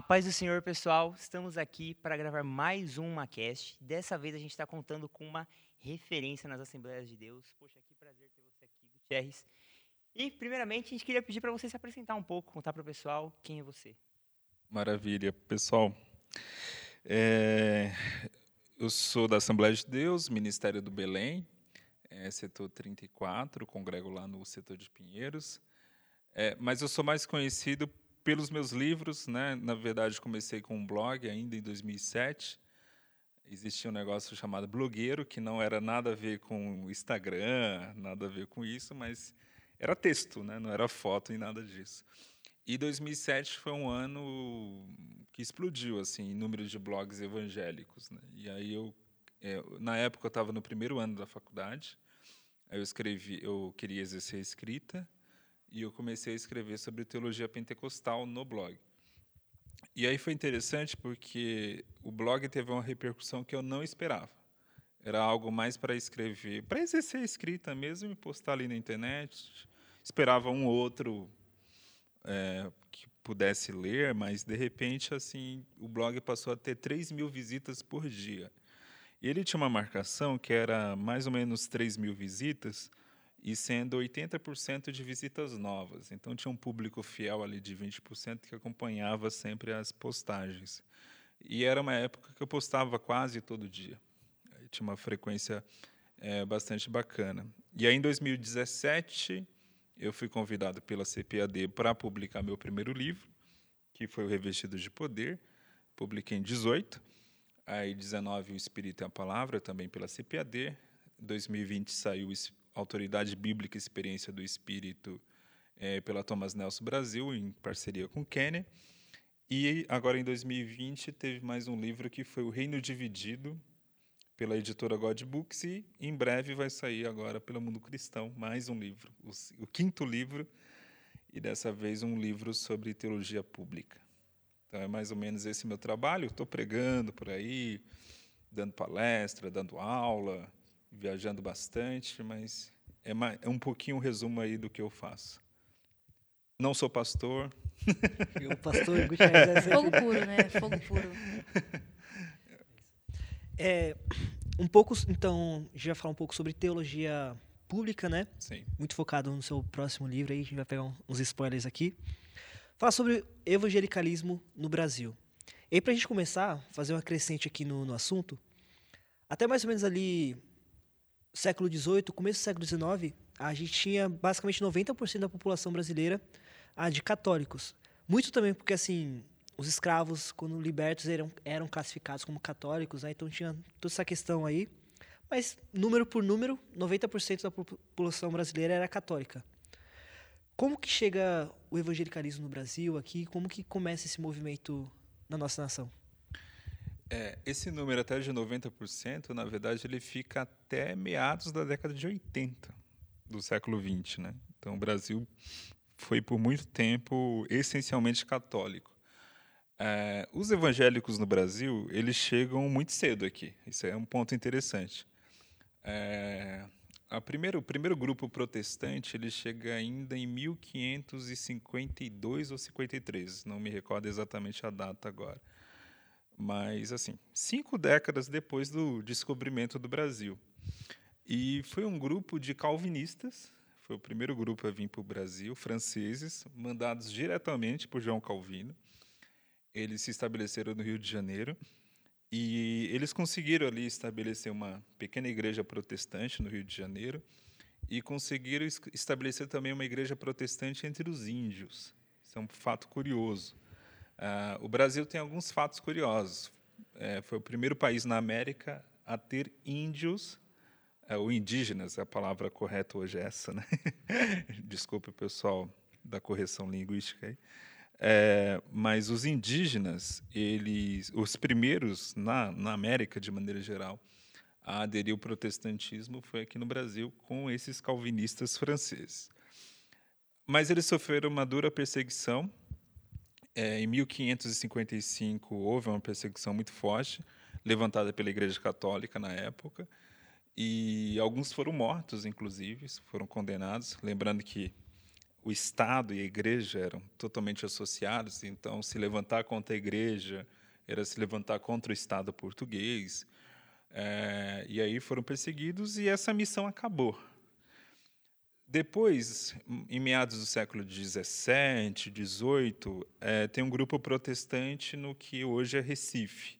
A paz do Senhor, pessoal. Estamos aqui para gravar mais um Macast. Dessa vez a gente está contando com uma referência nas Assembleias de Deus. Poxa, que prazer ter você aqui, Gutierrez. E, primeiramente, a gente queria pedir para você se apresentar um pouco, contar para o pessoal quem é você. Maravilha. Pessoal, é, eu sou da Assembleia de Deus, Ministério do Belém, é, setor 34, congrego lá no setor de Pinheiros. É, mas eu sou mais conhecido pelos meus livros, né? Na verdade, comecei com um blog ainda em 2007. Existia um negócio chamado blogueiro, que não era nada a ver com Instagram, nada a ver com isso, mas era texto, né? Não era foto e nada disso. E 2007 foi um ano que explodiu assim em número de blogs evangélicos. Né? E aí eu, é, na época eu estava no primeiro ano da faculdade. Aí eu escrevi, eu queria exercer a escrita e eu comecei a escrever sobre teologia pentecostal no blog. E aí foi interessante porque o blog teve uma repercussão que eu não esperava. Era algo mais para escrever, para exercer a escrita mesmo e postar ali na internet. Esperava um outro é, que pudesse ler, mas de repente assim o blog passou a ter 3 mil visitas por dia. E ele tinha uma marcação que era mais ou menos 3 mil visitas, e sendo 80% de visitas novas. Então tinha um público fiel ali de 20% que acompanhava sempre as postagens. E era uma época que eu postava quase todo dia. Tinha uma frequência é, bastante bacana. E aí em 2017 eu fui convidado pela CPAD para publicar meu primeiro livro, que foi o Revestido de Poder. Publiquei em 18. Aí 19 o Espírito e a Palavra, também pela CPAD. 2020 saiu Autoridade Bíblica e Experiência do Espírito é, pela Thomas Nelson Brasil, em parceria com Kenny. E agora, em 2020, teve mais um livro que foi O Reino Dividido, pela editora God Books, e em breve vai sair agora pelo Mundo Cristão mais um livro, o, o quinto livro, e dessa vez um livro sobre teologia pública. Então é mais ou menos esse meu trabalho. Estou pregando por aí, dando palestra, dando aula, viajando bastante, mas é, é um pouquinho um resumo aí do que eu faço. Não sou pastor. O pastor Gutierrez é Fogo puro, né? Fogo puro. É, um pouco, então, a gente vai falar um pouco sobre teologia pública, né? Sim. Muito focado no seu próximo livro aí, a gente vai pegar uns spoilers aqui. Falar sobre evangelicalismo no Brasil. E aí, para a gente começar, fazer uma crescente aqui no, no assunto, até mais ou menos ali século XVIII, começo do século XIX, a gente tinha basicamente 90% da população brasileira ah, de católicos. Muito também porque, assim, os escravos, quando libertos, eram, eram classificados como católicos, né? então tinha toda essa questão aí. Mas, número por número, 90% da população brasileira era católica. Como que chega o evangelicalismo no Brasil aqui? Como que começa esse movimento na nossa nação? É, esse número até de 90%, na verdade, ele fica até meados da década de 80 do século 20, né? Então, o Brasil foi por muito tempo essencialmente católico. É, os evangélicos no Brasil, eles chegam muito cedo aqui. Isso é um ponto interessante. É, primeiro, o primeiro grupo protestante ele chega ainda em 1552 ou 53, não me recordo exatamente a data agora mas assim, cinco décadas depois do descobrimento do Brasil. E foi um grupo de calvinistas, foi o primeiro grupo a vir para o Brasil, franceses, mandados diretamente por João Calvino. Eles se estabeleceram no Rio de Janeiro e eles conseguiram ali estabelecer uma pequena igreja protestante no Rio de Janeiro e conseguiram estabelecer também uma igreja protestante entre os índios. Isso é um fato curioso. Uh, o Brasil tem alguns fatos curiosos. É, foi o primeiro país na América a ter índios, é, ou indígenas, a palavra correta hoje é essa, né? Desculpe o pessoal da correção linguística aí. É, mas os indígenas, eles, os primeiros na, na América de maneira geral a aderir ao protestantismo foi aqui no Brasil com esses calvinistas franceses. Mas eles sofreram uma dura perseguição é, em 1555 houve uma perseguição muito forte, levantada pela Igreja Católica na época, e alguns foram mortos, inclusive, foram condenados. Lembrando que o Estado e a igreja eram totalmente associados, então se levantar contra a igreja era se levantar contra o Estado português. É, e aí foram perseguidos e essa missão acabou. Depois, em meados do século XVII, XVIII, é, tem um grupo protestante no que hoje é Recife,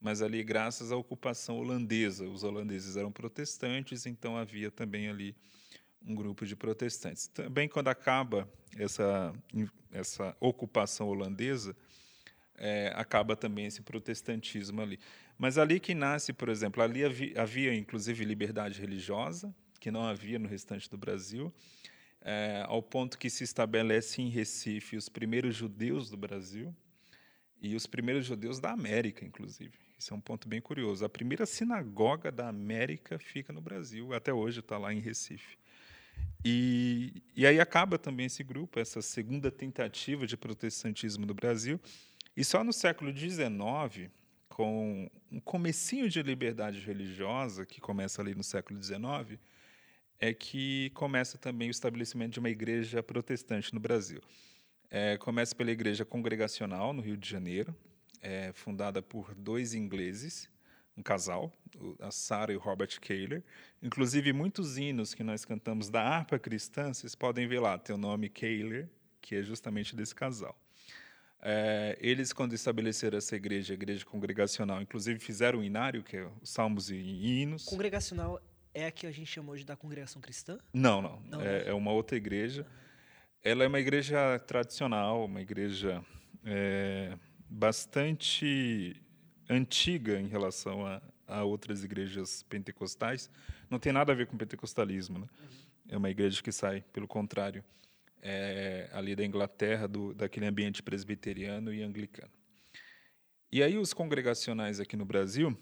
mas ali graças à ocupação holandesa. Os holandeses eram protestantes, então havia também ali um grupo de protestantes. Também quando acaba essa, essa ocupação holandesa, é, acaba também esse protestantismo ali. Mas ali que nasce, por exemplo, ali havia, havia inclusive liberdade religiosa, que não havia no restante do Brasil, é, ao ponto que se estabelece em Recife os primeiros judeus do Brasil e os primeiros judeus da América, inclusive. Isso é um ponto bem curioso. A primeira sinagoga da América fica no Brasil, até hoje está lá em Recife. E, e aí acaba também esse grupo, essa segunda tentativa de protestantismo no Brasil. E só no século XIX, com um comecinho de liberdade religiosa, que começa ali no século XIX, é que começa também o estabelecimento de uma igreja protestante no Brasil. É, começa pela Igreja Congregacional, no Rio de Janeiro, é, fundada por dois ingleses, um casal, a Sarah e o Robert Kaler. Inclusive, muitos hinos que nós cantamos da harpa cristã, vocês podem ver lá, tem o nome Kaler, que é justamente desse casal. É, eles, quando estabeleceram essa igreja, a igreja congregacional, inclusive fizeram o inário, que é os salmos e hinos. Congregacional é a que a gente chama hoje da congregação cristã? Não, não. não é, é, uma outra igreja. Ela é uma igreja tradicional, uma igreja é, bastante antiga em relação a, a, outras igrejas pentecostais. Não tem nada a ver com pentecostalismo. Né? Uhum. É uma igreja que sai, pelo contrário, é, ali da Inglaterra, do, daquele ambiente presbiteriano e anglicano. E aí os congregacionais aqui no Brasil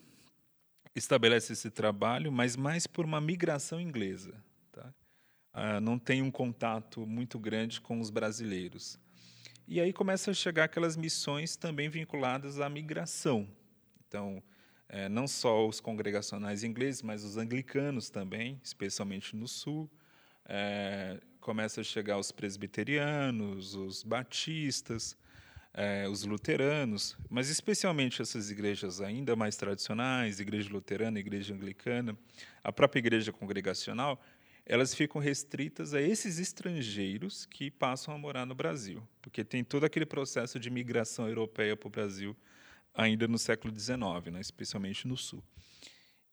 estabelece esse trabalho, mas mais por uma migração inglesa. Tá? Ah, não tem um contato muito grande com os brasileiros. E aí começam a chegar aquelas missões também vinculadas à migração. Então, é, não só os congregacionais ingleses, mas os anglicanos também, especialmente no sul. É, começa a chegar os presbiterianos, os batistas, é, os luteranos, mas especialmente essas igrejas ainda mais tradicionais, igreja luterana, igreja anglicana, a própria igreja congregacional, elas ficam restritas a esses estrangeiros que passam a morar no Brasil, porque tem todo aquele processo de migração europeia para o Brasil ainda no século XIX, né, especialmente no Sul.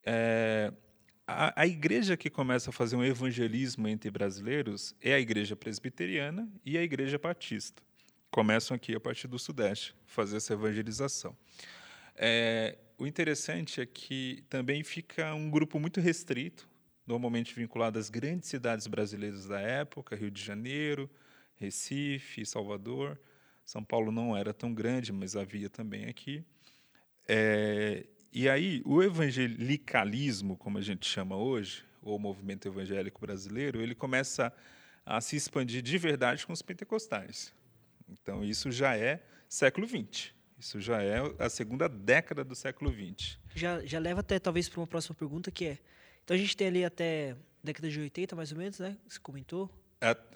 É, a, a, igreja que começa a fazer um evangelismo entre brasileiros é a igreja presbiteriana e a igreja batista começam aqui a partir do Sudeste, fazer essa evangelização. É, o interessante é que também fica um grupo muito restrito, normalmente vinculado às grandes cidades brasileiras da época, Rio de Janeiro, Recife, Salvador. São Paulo não era tão grande, mas havia também aqui. É, e aí, o evangelicalismo, como a gente chama hoje, ou movimento evangélico brasileiro, ele começa a se expandir de verdade com os pentecostais. Então, isso já é século XX. Isso já é a segunda década do século XX. Já, já leva até, talvez, para uma próxima pergunta, que é... Então, a gente tem ali até década de 80, mais ou menos, né? Você comentou.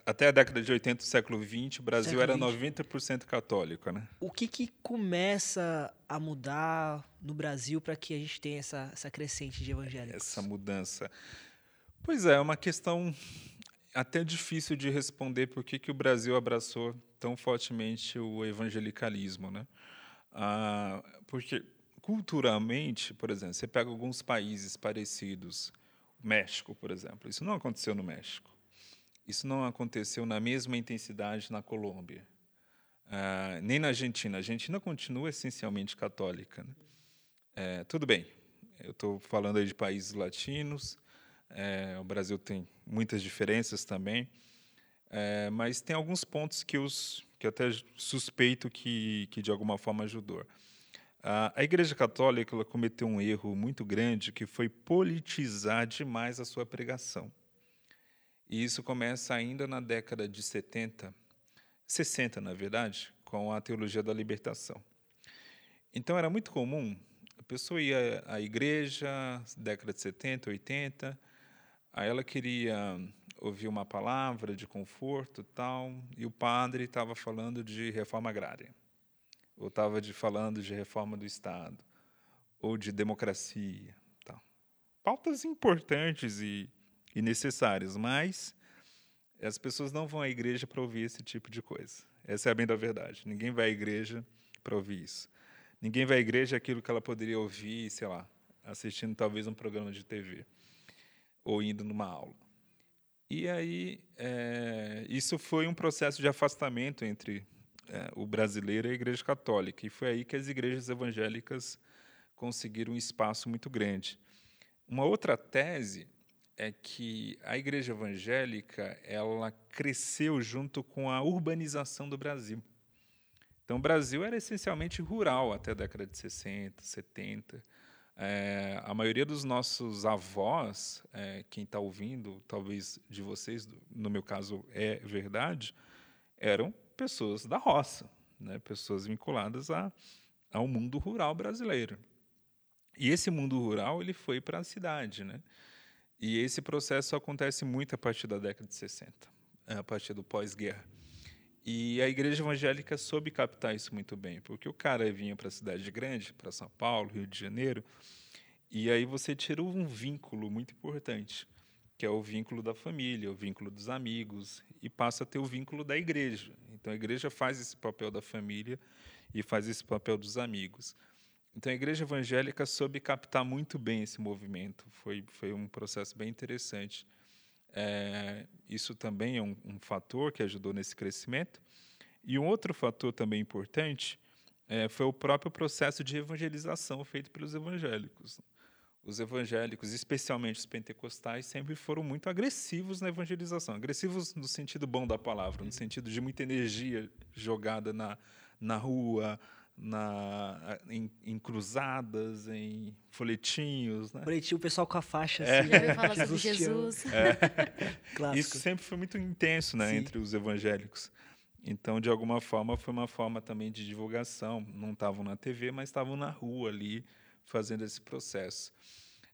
Até a década de 80 do século XX, o Brasil século era 90% católico, né? O que, que começa a mudar no Brasil para que a gente tenha essa, essa crescente de evangélicos? Essa mudança. Pois é, é uma questão até difícil de responder por que, que o Brasil abraçou tão fortemente o evangelicalismo, né? Ah, porque culturalmente, por exemplo, você pega alguns países parecidos, México, por exemplo, isso não aconteceu no México, isso não aconteceu na mesma intensidade na Colômbia, ah, nem na Argentina. A Argentina continua essencialmente católica. Né? É, tudo bem, eu estou falando aí de países latinos, é, o Brasil tem muitas diferenças também, é, mas tem alguns pontos que, os, que até suspeito que, que de alguma forma ajudou. A, a Igreja Católica ela cometeu um erro muito grande que foi politizar demais a sua pregação. E isso começa ainda na década de 70, 60, na verdade, com a teologia da libertação. Então era muito comum, a pessoa ia à igreja, década de 70, 80, Aí ela queria ouvir uma palavra de conforto tal, e o padre estava falando de reforma agrária, ou estava de, falando de reforma do Estado, ou de democracia. Tal. Pautas importantes e, e necessárias, mas as pessoas não vão à igreja para ouvir esse tipo de coisa. Essa é a bem da verdade. Ninguém vai à igreja para ouvir isso. Ninguém vai à igreja aquilo que ela poderia ouvir, sei lá, assistindo talvez um programa de TV ou indo numa aula. E aí, é, isso foi um processo de afastamento entre é, o brasileiro e a Igreja Católica. E foi aí que as igrejas evangélicas conseguiram um espaço muito grande. Uma outra tese é que a Igreja Evangélica ela cresceu junto com a urbanização do Brasil. Então, o Brasil era essencialmente rural até a década de 60, 70. É, a maioria dos nossos avós, é, quem está ouvindo, talvez de vocês, no meu caso é verdade, eram pessoas da roça, né? pessoas vinculadas a, ao mundo rural brasileiro. E esse mundo rural ele foi para a cidade, né? E esse processo acontece muito a partir da década de 60, a partir do pós-guerra. E a igreja evangélica soube captar isso muito bem, porque o cara vinha para a cidade grande, para São Paulo, Rio de Janeiro, e aí você tira um vínculo muito importante, que é o vínculo da família, o vínculo dos amigos, e passa a ter o vínculo da igreja. Então a igreja faz esse papel da família e faz esse papel dos amigos. Então a igreja evangélica soube captar muito bem esse movimento. Foi, foi um processo bem interessante. É, isso também é um, um, fator que ajudou nesse crescimento. E um outro fator também importante é, foi o próprio processo de evangelização feito pelos evangélicos os evangélicos, especialmente os pentecostais, sempre foram muito agressivos na evangelização. Agressivos no sentido bom da palavra, no sentido de muita energia jogada na, na rua, na, em, em cruzadas, em folhetinhos. Né? Folhetinho, o pessoal com a faixa. É. Assim, Já ouviu falar sobre Jesus. É. Isso sempre foi muito intenso né, entre os evangélicos. Então, de alguma forma, foi uma forma também de divulgação. Não estavam na TV, mas estavam na rua ali, fazendo esse processo.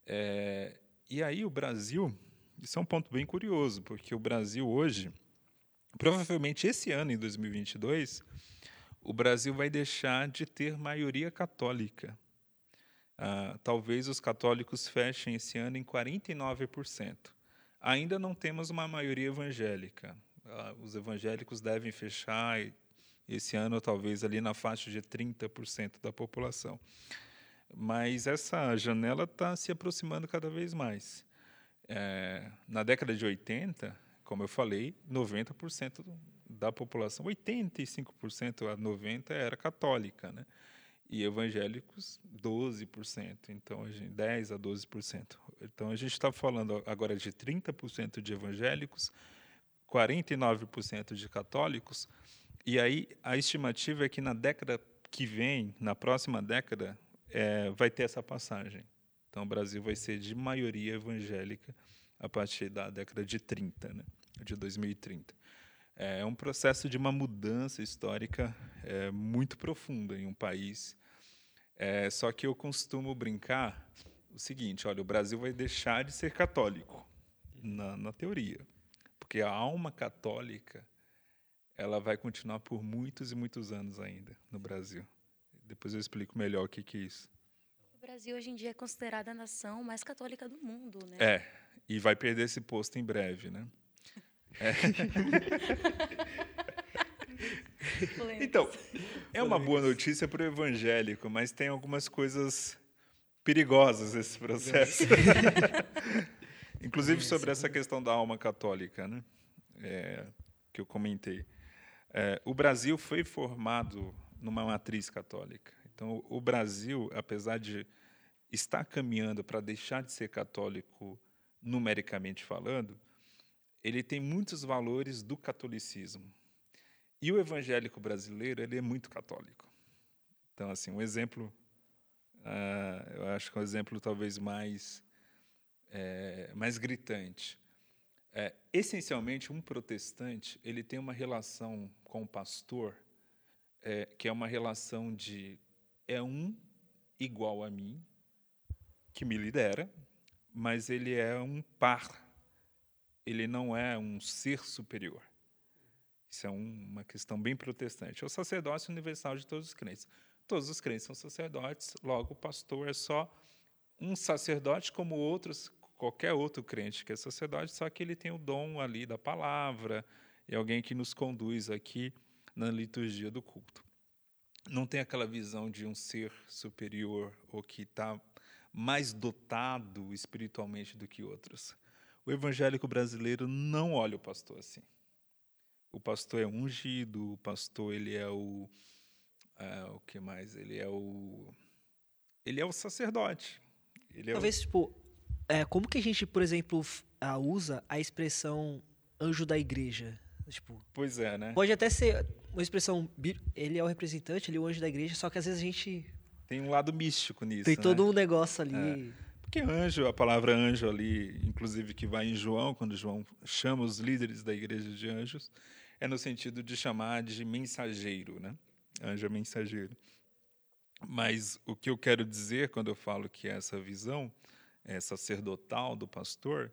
É, e aí o Brasil, isso é um ponto bem curioso, porque o Brasil hoje, provavelmente esse ano, em 2022, o Brasil vai deixar de ter maioria católica. Ah, talvez os católicos fechem esse ano em 49%. Ainda não temos uma maioria evangélica. Ah, os evangélicos devem fechar esse ano, talvez, ali na faixa de 30% da população. Mas essa janela está se aproximando cada vez mais. É, na década de 80, como eu falei, 90% da população, 85% a 90% era católica, né? e evangélicos 12%, então a gente, 10 a 12%. Então a gente está falando agora de 30% de evangélicos, 49% de católicos, e aí a estimativa é que na década que vem, na próxima década, é, vai ter essa passagem. Então, o Brasil vai ser de maioria evangélica a partir da década de 30, né, de 2030. É um processo de uma mudança histórica é, muito profunda em um país. É, só que eu costumo brincar o seguinte: olha, o Brasil vai deixar de ser católico, na, na teoria, porque a alma católica ela vai continuar por muitos e muitos anos ainda no Brasil. Depois eu explico melhor o que, que é isso. O Brasil hoje em dia é considerada a nação mais católica do mundo, né? É, e vai perder esse posto em breve, né? É. então, é uma boa notícia para o evangélico, mas tem algumas coisas perigosas esse processo. Inclusive sobre essa questão da alma católica, né? É, que eu comentei. É, o Brasil foi formado numa matriz católica. Então, o Brasil, apesar de estar caminhando para deixar de ser católico numericamente falando, ele tem muitos valores do catolicismo. E o evangélico brasileiro ele é muito católico. Então, assim, um exemplo, uh, eu acho que é um exemplo talvez mais é, mais gritante. É, essencialmente, um protestante ele tem uma relação com o pastor é, que é uma relação de é um igual a mim que me lidera, mas ele é um par ele não é um ser superior. Isso é um, uma questão bem protestante. É o sacerdócio universal de todos os crentes. Todos os crentes são sacerdotes, logo o pastor é só um sacerdote como outros, qualquer outro crente que é sacerdote, só que ele tem o dom ali da palavra e alguém que nos conduz aqui na liturgia do culto. Não tem aquela visão de um ser superior ou que está mais dotado espiritualmente do que outros. O evangélico brasileiro não olha o pastor assim. O pastor é ungido, o pastor ele é o é, o que mais? Ele é o ele é o sacerdote. Ele Talvez é o... tipo, é, como que a gente, por exemplo, usa a expressão anjo da igreja? Tipo, pois é, né? Pode até ser uma expressão, ele é o representante, ele é o anjo da igreja, só que às vezes a gente tem um lado místico nisso. Tem todo né? um negócio ali. É. Porque anjo, a palavra anjo ali, inclusive que vai em João, quando João chama os líderes da igreja de anjos, é no sentido de chamar de mensageiro, né? Anjo é mensageiro. Mas o que eu quero dizer quando eu falo que essa visão é sacerdotal do pastor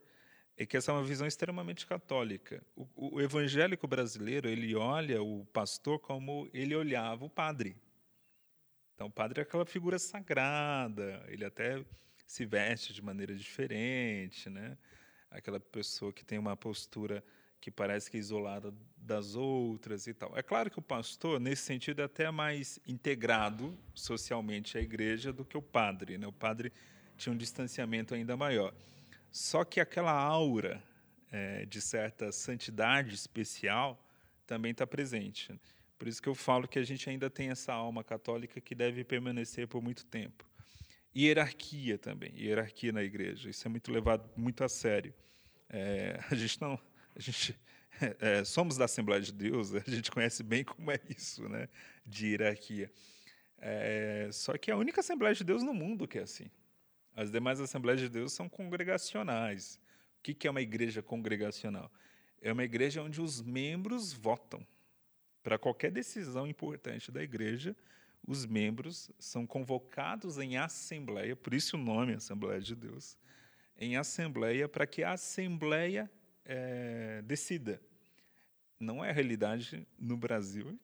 é que essa é uma visão extremamente católica. O, o evangélico brasileiro ele olha o pastor como ele olhava o padre. Então, o padre é aquela figura sagrada, ele até se veste de maneira diferente, né? Aquela pessoa que tem uma postura que parece que é isolada das outras e tal. É claro que o pastor, nesse sentido, é até mais integrado socialmente à igreja do que o padre, né? O padre tinha um distanciamento ainda maior. Só que aquela aura é, de certa santidade especial também está presente. Por isso que eu falo que a gente ainda tem essa alma católica que deve permanecer por muito tempo. Hierarquia também, hierarquia na igreja. Isso é muito levado muito a sério. É, a gente não, a gente é, somos da Assembleia de Deus, a gente conhece bem como é isso, né, de hierarquia. É, só que é a única Assembleia de Deus no mundo que é assim. As demais Assembleias de Deus são congregacionais. O que é uma igreja congregacional? É uma igreja onde os membros votam. Para qualquer decisão importante da igreja, os membros são convocados em assembleia, por isso o nome Assembleia de Deus, em assembleia para que a assembleia é, decida. Não é a realidade no Brasil,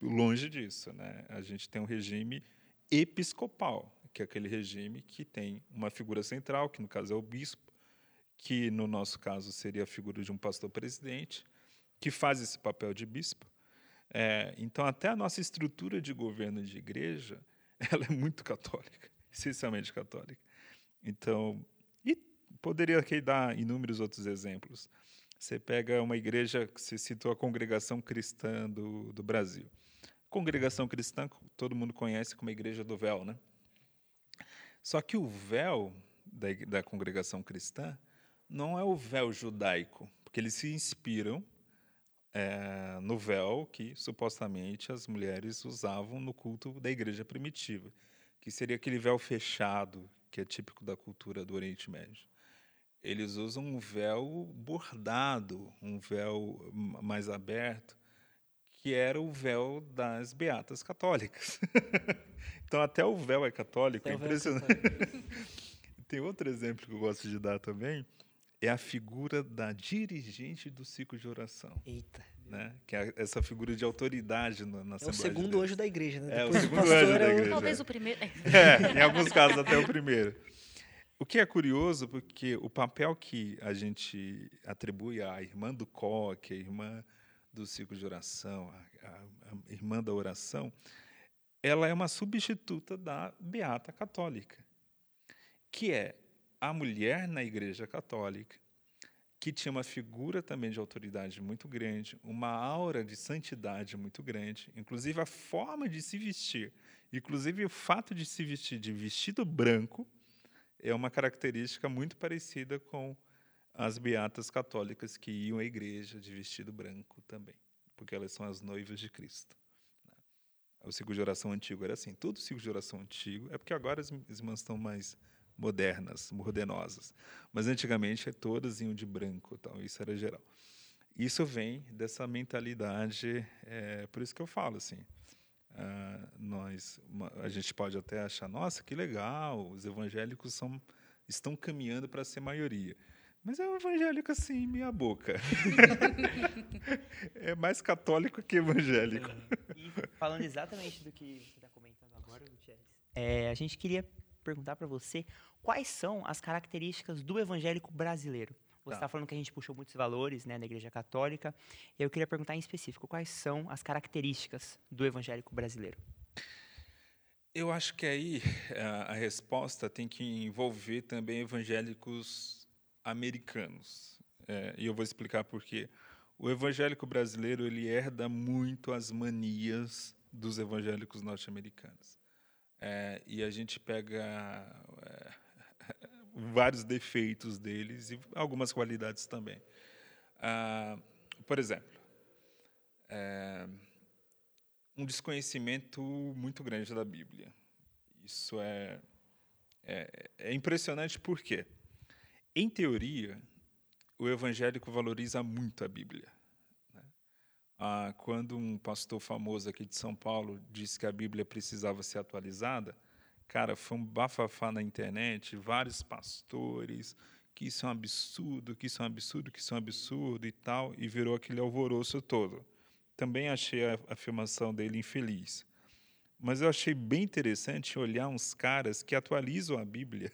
longe disso. Né? A gente tem um regime episcopal, que é aquele regime que tem uma figura central, que no caso é o bispo, que no nosso caso seria a figura de um pastor presidente, que faz esse papel de bispo, é, então, até a nossa estrutura de governo de igreja, ela é muito católica, essencialmente católica. Então, e poderia aqui dar inúmeros outros exemplos. Você pega uma igreja se citou a congregação cristã do, do Brasil. Congregação cristã, todo mundo conhece como a igreja do véu, né? Só que o véu da, da congregação cristã não é o véu judaico, porque eles se inspiram é, no véu que supostamente as mulheres usavam no culto da igreja primitiva, que seria aquele véu fechado que é típico da cultura do Oriente Médio. Eles usam um véu bordado, um véu mais aberto, que era o véu das beatas católicas. então até o véu é católico, é, é impressionante. Tem outro exemplo que eu gosto de dar também, é a figura da dirigente do ciclo de oração. Eita. Né? Que é essa figura de autoridade na, na É o segundo de anjo da igreja, né? É o segundo anjo da igreja. Talvez o primeiro. É, em alguns casos até o primeiro. O que é curioso, porque o papel que a gente atribui à irmã do coque, a irmã do ciclo de oração, a, a, a irmã da oração, ela é uma substituta da beata católica, que é a mulher na Igreja Católica, que tinha uma figura também de autoridade muito grande, uma aura de santidade muito grande, inclusive a forma de se vestir, inclusive o fato de se vestir de vestido branco é uma característica muito parecida com as beatas católicas que iam à igreja de vestido branco também, porque elas são as noivas de Cristo. Né? O ciclo de oração antigo era assim, todo ciclo de oração antigo, é porque agora as irmãs estão mais modernas, modernosas. Mas antigamente todas iam de branco, então isso era geral. Isso vem dessa mentalidade, é, por isso que eu falo assim, uh, nós, uma, a gente pode até achar, nossa, que legal, os evangélicos são, estão caminhando para ser maioria. Mas é um evangélico assim, meia boca. é mais católico que evangélico. E falando exatamente do que você está comentando agora, Gutierrez, é, a gente queria perguntar para você quais são as características do evangélico brasileiro. Você está Tá. falando que a gente puxou muitos valores né, na Igreja Católica. E eu queria perguntar em específico quais são as características do evangélico brasileiro. Eu acho que aí a, a resposta tem que envolver também evangélicos americanos. É, e eu vou explicar por quê. O evangélico brasileiro ele herda muito as manias dos evangélicos norte-americanos. É, e a gente pega é, vários defeitos deles e algumas qualidades também. Ah, por exemplo, é, um desconhecimento muito grande da Bíblia. Isso é, é, é impressionante porque, em teoria, o evangélico valoriza muito a Bíblia. Ah, quando um pastor famoso aqui de São Paulo disse que a Bíblia precisava ser atualizada, cara, foi um bafafá na internet, vários pastores, que isso é um absurdo, que isso é um absurdo, que isso é um absurdo e tal, e virou aquele alvoroço todo também achei a afirmação dele infeliz. Mas eu achei bem interessante olhar uns caras que atualizam a Bíblia.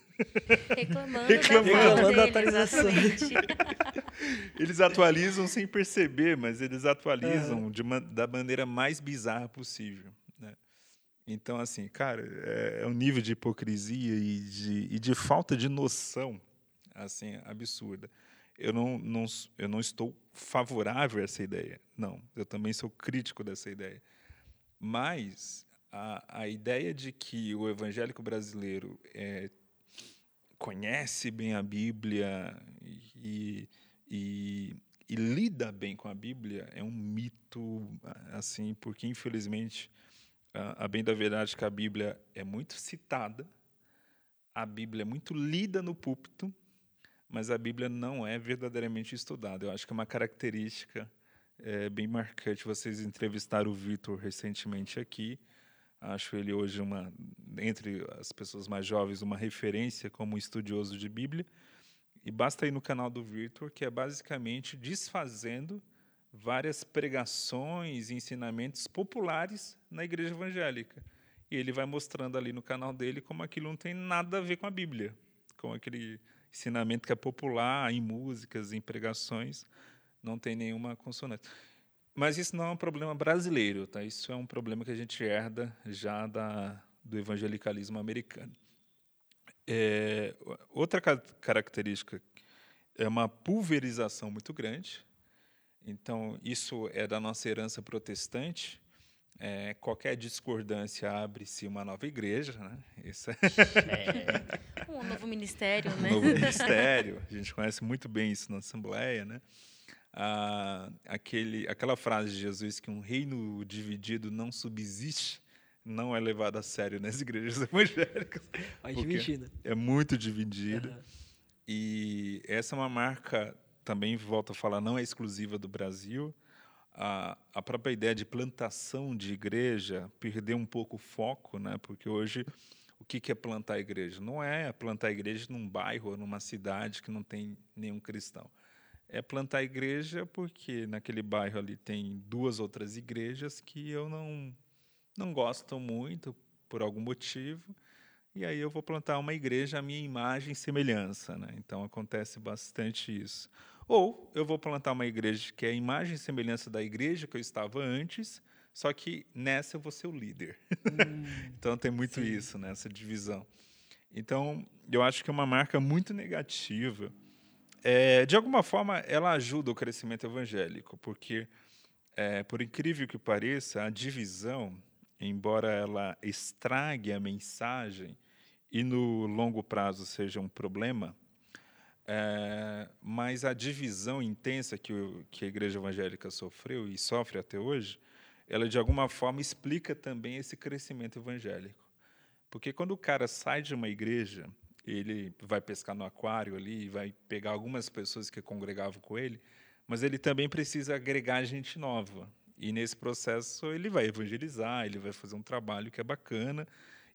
Reclamando, Reclamando. da atualização. Eles atualizam sem perceber, mas eles atualizam uma, da maneira mais bizarra possível. Né? Então, assim, cara, é, é um nível de hipocrisia e de, e de falta de noção assim absurda. Eu não, não, eu não estou favorável a essa ideia. Não, eu também sou crítico dessa ideia. Mas a, a ideia de que o evangélico brasileiro é, conhece bem a Bíblia e, e, e lida bem com a Bíblia é um mito, assim, porque infelizmente, a, a bem da verdade que a Bíblia é muito citada, a Bíblia é muito lida no púlpito, mas a Bíblia não é verdadeiramente estudada. Eu acho que é uma característica é, bem marcante. Vocês entrevistaram o Vitor recentemente aqui. Acho ele hoje uma, entre as pessoas mais jovens, uma referência como estudioso de Bíblia. E basta ir no canal do Vitor, que é basicamente desfazendo várias pregações e ensinamentos populares na igreja evangélica. E ele vai mostrando ali no canal dele como aquilo não tem nada a ver com a Bíblia, com aquele ensinamento que é popular em músicas, em pregações, não tem nenhuma consonância. Mas isso não é um problema brasileiro, tá? Isso é um problema que a gente herda já da, do evangelicalismo americano. É, outra ca- característica é uma pulverização muito grande. Então, isso é da nossa herança protestante. É, qualquer discordância abre-se uma nova igreja, né? Isso é Um novo ministério, um né? novo ministério. A gente conhece muito bem isso na Assembleia, né? Ah, aquele, aquela frase de Jesus que um reino dividido não subsiste não é levado a sério nas igrejas evangélicas. Dividindo. É muito dividida. Aham. E essa é uma marca, também volto a falar, não é exclusiva do Brasil. A, a própria ideia de plantação de igreja perdeu um pouco o foco, né? porque hoje o que que é plantar igreja? Não é plantar igreja num bairro ou numa cidade que não tem nenhum cristão. É plantar igreja porque naquele bairro ali tem duas outras igrejas que eu não, não gosto muito por algum motivo. E aí eu vou plantar uma igreja à minha imagem e semelhança, né? Então acontece bastante isso. Ou eu vou plantar uma igreja que é a imagem e semelhança da igreja que eu estava antes, só que nessa eu vou ser o líder. então tem muito sim. isso, né? Essa divisão. Então eu acho que é uma marca muito negativa. É, de alguma forma, ela ajuda o crescimento evangélico, porque, é, por incrível que pareça, a divisão, embora ela estrague a mensagem e no longo prazo seja um problema, é, mas a divisão intensa que, o, que a igreja evangélica sofreu e sofre até hoje, ela de alguma forma explica também esse crescimento evangélico. Porque quando o cara sai de uma igreja, ele vai pescar no aquário ali, vai pegar algumas pessoas que congregavam com ele, mas ele também precisa agregar gente nova. E nesse processo ele vai evangelizar, ele vai fazer um trabalho que é bacana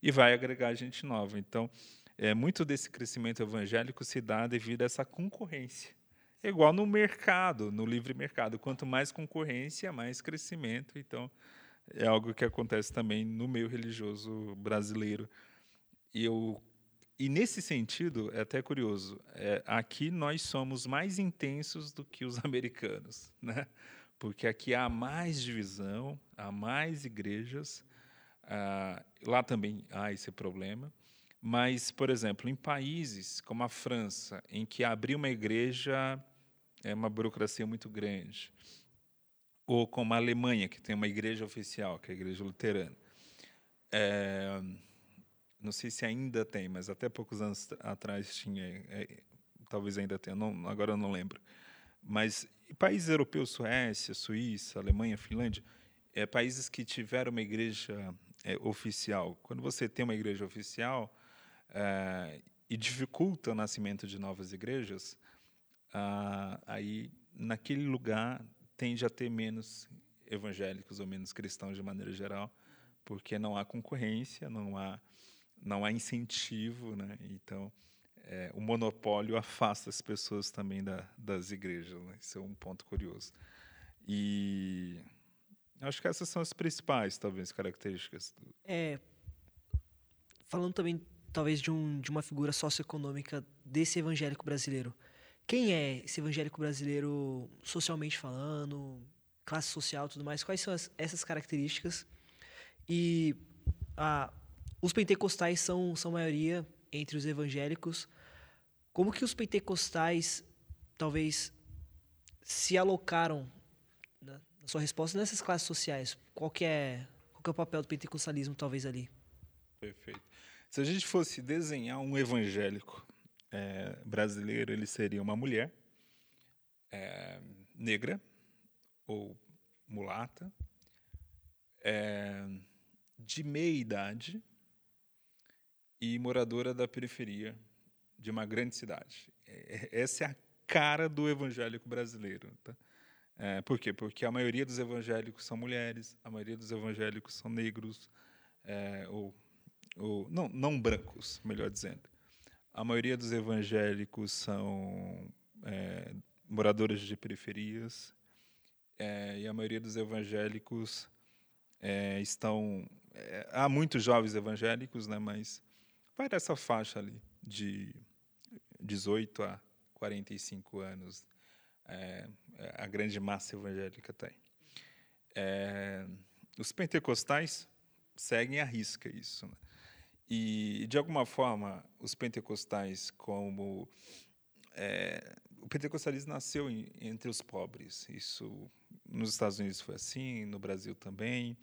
e vai agregar gente nova. Então, é, muito desse crescimento evangélico se dá devido a essa concorrência. É igual no mercado, no livre mercado. Quanto mais concorrência, mais crescimento. Então, é algo que acontece também no meio religioso brasileiro. E, eu, e nesse sentido, é até curioso, é, aqui nós somos mais intensos do que os americanos, né? porque aqui há mais divisão, há mais igrejas, ah, lá também há esse problema. Mas, por exemplo, em países como a França, em que abrir uma igreja é uma burocracia muito grande, ou como a Alemanha, que tem uma igreja oficial, que é a igreja luterana. É, não sei se ainda tem, mas até poucos anos atrás tinha, é, talvez ainda tenha, não, agora eu não lembro. Mas países europeus, Suécia, Suíça, Alemanha, Finlândia, é, países que tiveram uma igreja é, oficial. Quando você tem uma igreja oficial é, e dificulta o nascimento de novas igrejas, aí naquele lugar tende a ter menos evangélicos ou menos cristãos de maneira geral, porque não há concorrência, não há não há incentivo, né? Então é, o monopólio afasta as pessoas também da, das igrejas. Né? Isso é um ponto curioso. E acho que essas são as principais, talvez, características. É, falando também, talvez, de, um, de uma figura socioeconômica desse evangélico brasileiro. Quem é esse evangélico brasileiro socialmente falando, classe social tudo mais? Quais são as, essas características? E a, os pentecostais são, são maioria entre os evangélicos. Como que os pentecostais talvez se alocaram na, sua resposta nessas classes sociais? Qual que é, qual que é o papel do pentecostalismo talvez ali? Perfeito. Se a gente fosse desenhar um evangélico é, brasileiro, ele seria uma mulher é, negra ou mulata, é, de meia idade e moradora da periferia de uma grande cidade. É, essa é a cara do evangélico brasileiro. Tá? É, por quê? Porque a maioria dos evangélicos são mulheres, a maioria dos evangélicos são negros, é, ou, ou não, não brancos, melhor dizendo. A maioria dos evangélicos são é, moradores de periferias é, e a maioria dos evangélicos é, estão é, há muitos jovens evangélicos, né? Mas vai dessa faixa ali de 18 a 45 anos. É, a grande massa evangélica tem. É, os pentecostais seguem a risca isso. Né? E, de alguma forma, os pentecostais, como. É, o pentecostalismo nasceu em, entre os pobres. Isso nos Estados Unidos foi assim, no Brasil também.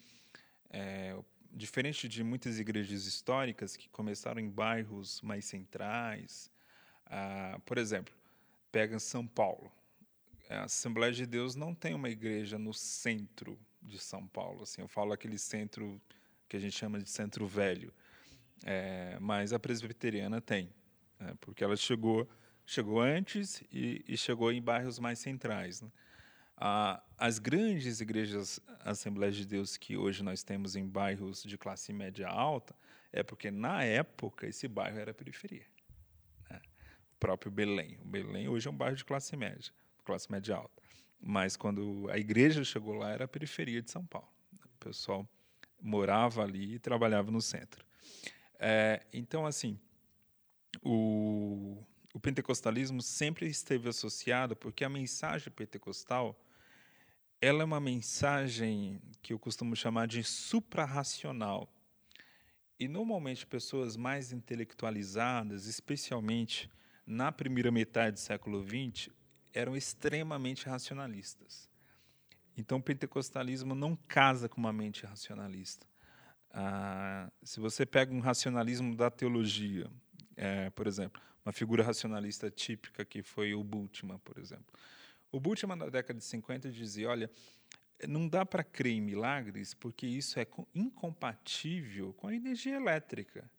É, diferente de muitas igrejas históricas que começaram em bairros mais centrais. Ah, por exemplo, pega São Paulo. A Assembleia de Deus não tem uma igreja no centro de São Paulo. Assim, eu falo aquele centro que a gente chama de centro velho é, mas a presbiteriana tem, né, porque ela chegou, chegou antes e, e chegou em bairros mais centrais. Né? As grandes igrejas Assembleias de Deus que hoje nós temos em bairros de classe média alta é porque, na época, esse bairro era periferia. Né? O próprio Belém. O Belém hoje é um bairro de classe média, classe média alta. Mas quando a igreja chegou lá, era a periferia de São Paulo. O pessoal morava ali e trabalhava no centro. É, então, assim, o, o pentecostalismo sempre esteve associado, porque a mensagem pentecostal ela é uma mensagem que eu costumo chamar de suprarracional. E normalmente pessoas mais intelectualizadas, especialmente na primeira metade do século XX, eram extremamente racionalistas. Então, o pentecostalismo não casa com uma mente racionalista. Ah, se você pega um racionalismo da teologia, é, por exemplo, uma figura racionalista típica que foi o Bultmann, por exemplo. O Bultmann, na década de 50, dizia: olha, não dá para crer em milagres porque isso é incompatível com a energia elétrica.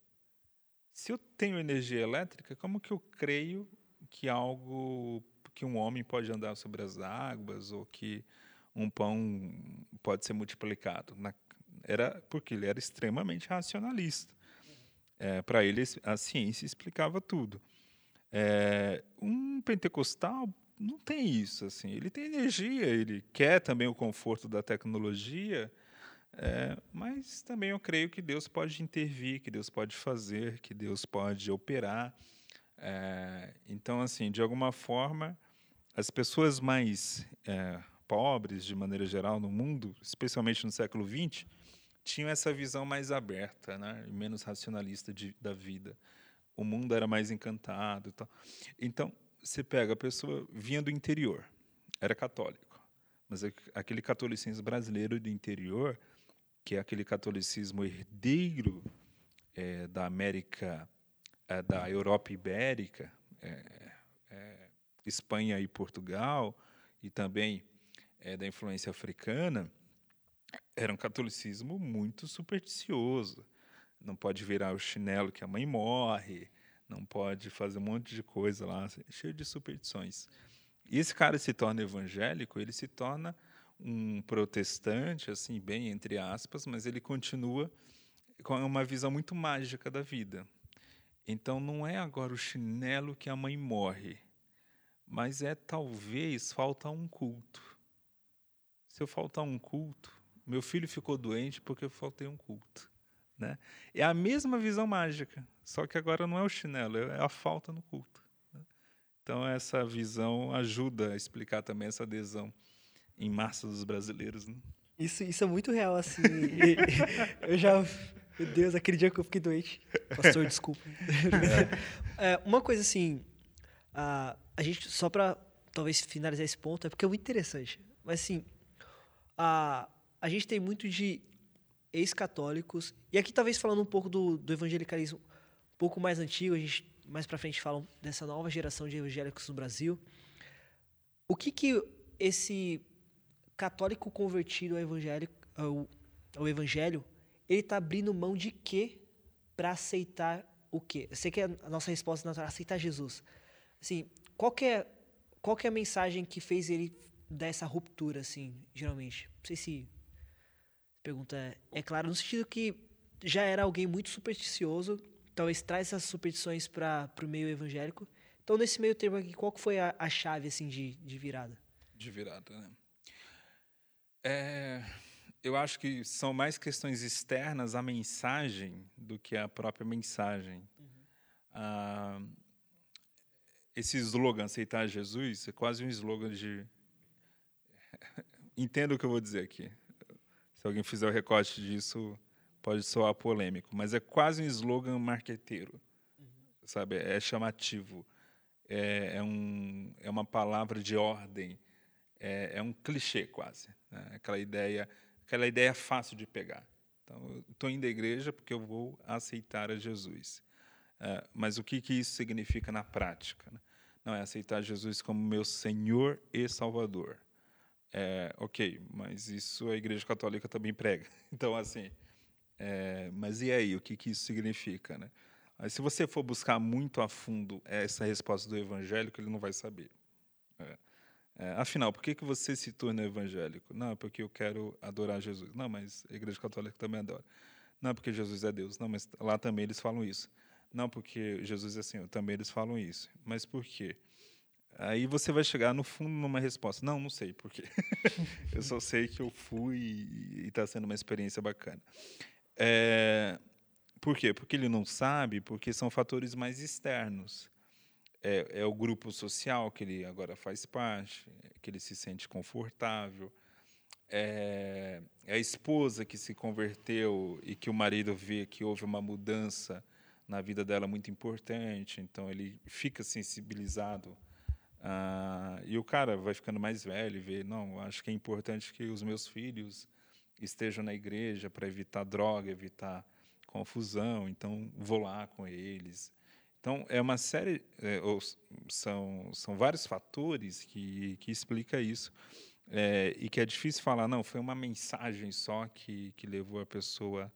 Se eu tenho energia elétrica, como que eu creio que algo, que um homem pode andar sobre as águas ou que um pão pode ser multiplicado? Na, era porque ele era extremamente racionalista. É, Para ele, a ciência explicava tudo. É, um pentecostal não tem isso. assim. Ele tem energia, ele quer também o conforto da tecnologia, é, mas também eu creio que Deus pode intervir, que Deus pode fazer, que Deus pode operar. É, então, assim, de alguma forma, as pessoas mais é, pobres, de maneira geral, no mundo, especialmente no século XX, tinham essa visão mais aberta, né, menos racionalista de, da vida. O mundo era mais encantado. Então, você pega a pessoa vinha do interior, era católico, mas aquele catolicismo brasileiro do interior que é aquele catolicismo herdeiro é, da América, é, da Europa Ibérica, é, é Espanha e Portugal, e também é, da influência africana, era um catolicismo muito supersticioso. Não pode virar o chinelo que a mãe morre, não pode fazer um monte de coisa lá, cheio de superstições. E esse cara se torna evangélico, ele se torna um protestante, assim, bem entre aspas, mas ele continua com uma visão muito mágica da vida. Então não é agora o chinelo que a mãe morre, mas é talvez falta um culto. Se eu faltar um culto, meu filho ficou doente porque eu faltei um culto. Né? É a mesma visão mágica, só que agora não é o chinelo, é a falta no culto. Né? Então essa visão ajuda a explicar também essa adesão em massa dos brasileiros. Né? Isso, isso é muito real, assim. eu já. Meu Deus, aquele dia que eu fiquei doente. Pastor, desculpa. É, uma coisa assim. A, a gente, só para talvez finalizar esse ponto, é porque é muito interessante. Mas assim. A, a gente tem muito de ex-católicos. E aqui, talvez falando um pouco do, do evangelicalismo um pouco mais antigo, a gente mais para frente fala dessa nova geração de evangélicos no Brasil. O que que esse católico convertido ao evangélico, ao, ao evangelho, ele está abrindo mão de quê para aceitar o quê? Eu sei que a nossa resposta natural é aceitar Jesus. Assim, qual que é, qual que é a mensagem que fez ele dar essa ruptura, assim, geralmente? Não sei se pergunta é, é clara, no sentido que já era alguém muito supersticioso, talvez traz essas superstições para o meio evangélico. Então, nesse meio termo aqui, qual que foi a, a chave, assim, de, de virada? De virada, né? É, eu acho que são mais questões externas à mensagem do que a própria mensagem. Uhum. Ah, esse slogan, aceitar Jesus, é quase um slogan de. Entenda o que eu vou dizer aqui. Se alguém fizer o recorte disso, pode soar polêmico, mas é quase um slogan marqueteiro, uhum. sabe? É chamativo. É, é, um, é uma palavra de ordem é, é um clichê quase, né? aquela ideia, aquela ideia fácil de pegar. Então, estou indo à igreja porque eu vou aceitar a Jesus. É, mas o que, que isso significa na prática? Né? Não é aceitar Jesus como meu Senhor e Salvador. É, ok, mas isso a Igreja Católica também prega. Então, assim, é, mas e aí, o que, que isso significa? Né? Aí, se você for buscar muito a fundo essa resposta do evangélico, ele não vai saber. É. É, afinal, por que, que você se torna evangélico? Não, é porque eu quero adorar Jesus. Não, mas a Igreja Católica também adora. Não, porque Jesus é Deus. Não, mas lá também eles falam isso. Não, porque Jesus é Senhor. Também eles falam isso. Mas por quê? Aí você vai chegar, no fundo, numa resposta. Não, não sei por quê. eu só sei que eu fui e está sendo uma experiência bacana. É, por quê? Porque ele não sabe, porque são fatores mais externos é, é, o grupo social que ele agora faz parte, que ele se sente confortável. É, é, a esposa que se converteu e que o marido vê que houve uma mudança na vida dela muito importante, então ele fica sensibilizado. Ah, e o cara vai ficando mais velho e vê, não, acho que é importante que os meus filhos estejam na igreja para evitar droga, evitar confusão, então vou lá com eles. Então, é uma série, é, são, são vários fatores que, que explica isso. É, e que é difícil falar, não, foi uma mensagem só que, que levou a pessoa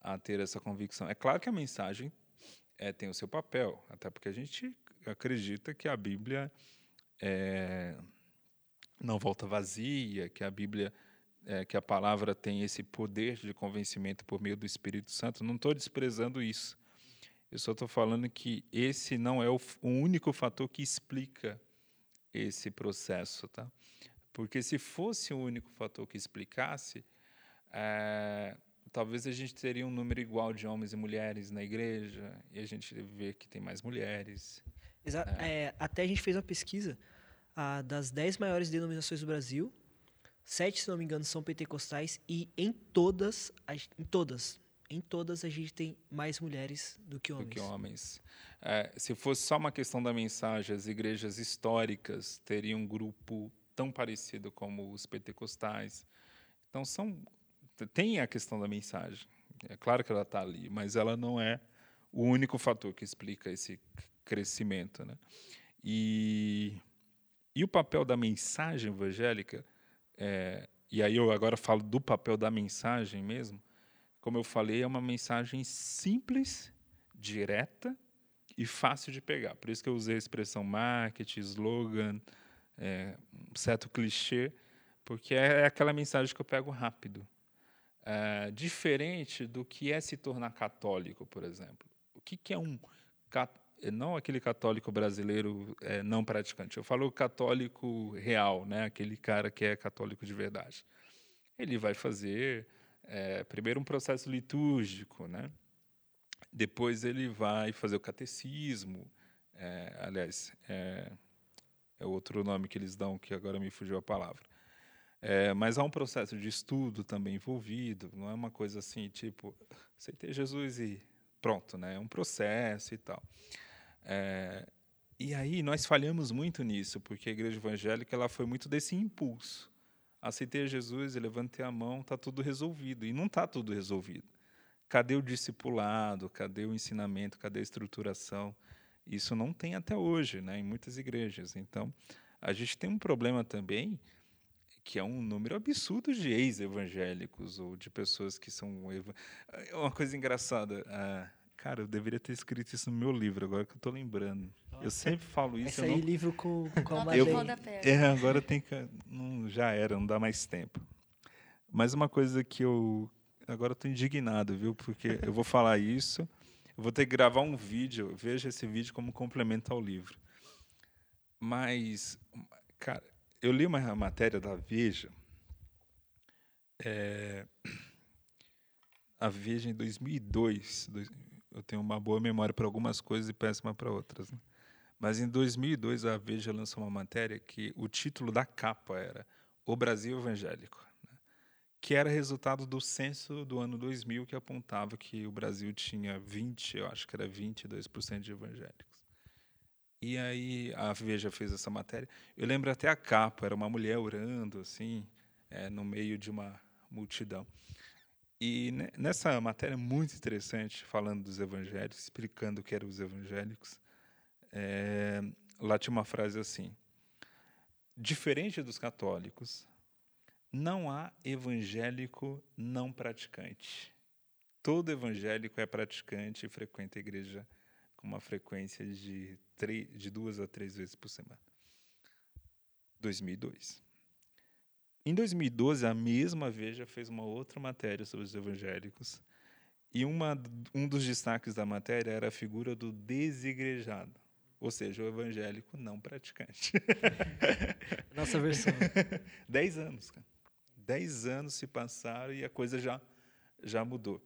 a ter essa convicção. É claro que a mensagem é, tem o seu papel, até porque a gente acredita que a Bíblia é, não volta vazia, que a Bíblia, é, que a palavra tem esse poder de convencimento por meio do Espírito Santo. Não estou desprezando isso. Eu só estou falando que esse não é o, o, único fator que explica esse processo, tá? Porque se fosse o único fator que explicasse, é, talvez a gente teria um número igual de homens e mulheres na igreja e a gente vê que tem mais mulheres. É. É, até a gente fez uma pesquisa ah, das 10 maiores denominações do Brasil, sete, se não me engano, são pentecostais e em todas, em todas, em todas a gente tem mais mulheres do que homens. Do que homens. É, se fosse só uma questão da mensagem, as igrejas históricas teriam um grupo tão parecido como os pentecostais. Então são tem a questão da mensagem. É claro que ela está ali, mas ela não é o único fator que explica esse crescimento, né? E e o papel da mensagem evangélica, é, e aí eu agora falo do papel da mensagem mesmo, como eu falei, é uma mensagem simples, direta e fácil de pegar. Por isso que eu usei a expressão marketing, slogan, é, um certo clichê, porque é aquela mensagem que eu pego rápido. É, diferente do que é se tornar católico, por exemplo. O que, que é um não aquele católico brasileiro é, não praticante. Eu falo católico real, né? Aquele cara que é católico de verdade. Ele vai fazer é, primeiro um processo litúrgico, né? Depois ele vai fazer o catecismo, é, aliás, é, é, outro nome que eles dão que agora me fugiu a palavra. É, mas há um processo de estudo também envolvido, não é uma coisa assim, tipo, aceitei Jesus e pronto, né? É um processo e tal. É, e aí nós falhamos muito nisso, porque a igreja evangélica ela foi muito desse impulso aceitei Jesus levantei a mão, está tudo resolvido. E não está tudo resolvido. Cadê o discipulado? Cadê o ensinamento? Cadê a estruturação? Isso não tem até hoje, né, em muitas igrejas. Então, a gente tem um problema também, que é um número absurdo de ex-evangélicos ou de pessoas que são. É uma coisa engraçada. Ah, cara, eu deveria ter escrito isso no meu livro, agora que eu estou lembrando. Eu sempre falo isso. Esse aí, não... livro com, com a eu, É, agora tem que. Não, já era, não dá mais tempo. Mas uma coisa que eu. Agora estou indignado, viu? Porque eu vou falar isso. Eu vou ter que gravar um vídeo. Veja esse vídeo como complemento ao livro. Mas, cara, eu li uma matéria da Veja. É, a Veja em 2002. Eu tenho uma boa memória para algumas coisas e péssima para outras. Né? Mas em 2002 a Veja lançou uma matéria que o título da capa era O Brasil Evangélico, né? que era resultado do censo do ano 2000 que apontava que o Brasil tinha 20, eu acho que era 22% de evangélicos. E aí a Veja fez essa matéria. Eu lembro até a capa, era uma mulher orando assim, é, no meio de uma multidão. E nessa matéria muito interessante, falando dos evangélicos, explicando o que eram os evangélicos, é, lá tinha uma frase assim: diferente dos católicos, não há evangélico não praticante. Todo evangélico é praticante e frequenta a igreja com uma frequência de, de duas a três vezes por semana. 2002. Em 2012, a mesma Veja fez uma outra matéria sobre os evangélicos. E uma, um dos destaques da matéria era a figura do desigrejado. Ou seja, o evangélico não praticante. Nossa versão. Dez anos, cara. Dez anos se passaram e a coisa já, já mudou.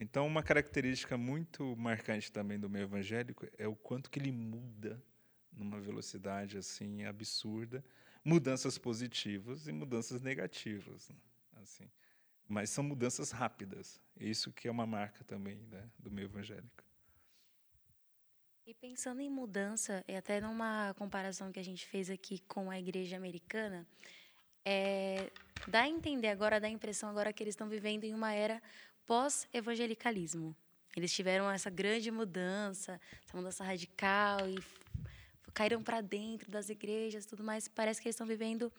Então, uma característica muito marcante também do meio evangélico é o quanto que ele muda numa velocidade assim absurda, mudanças positivas e mudanças negativas, né? assim. Mas são mudanças rápidas. Isso que é uma marca também né, do meio evangélico. E pensando em mudança, e até numa comparação que a gente fez aqui com a igreja americana, é, dá a entender agora, dá a impressão agora que eles estão vivendo em uma era pós-evangelicalismo. Eles tiveram essa grande mudança, essa mudança radical e caíram para dentro das igrejas, tudo mais. Parece que eles estão vivendo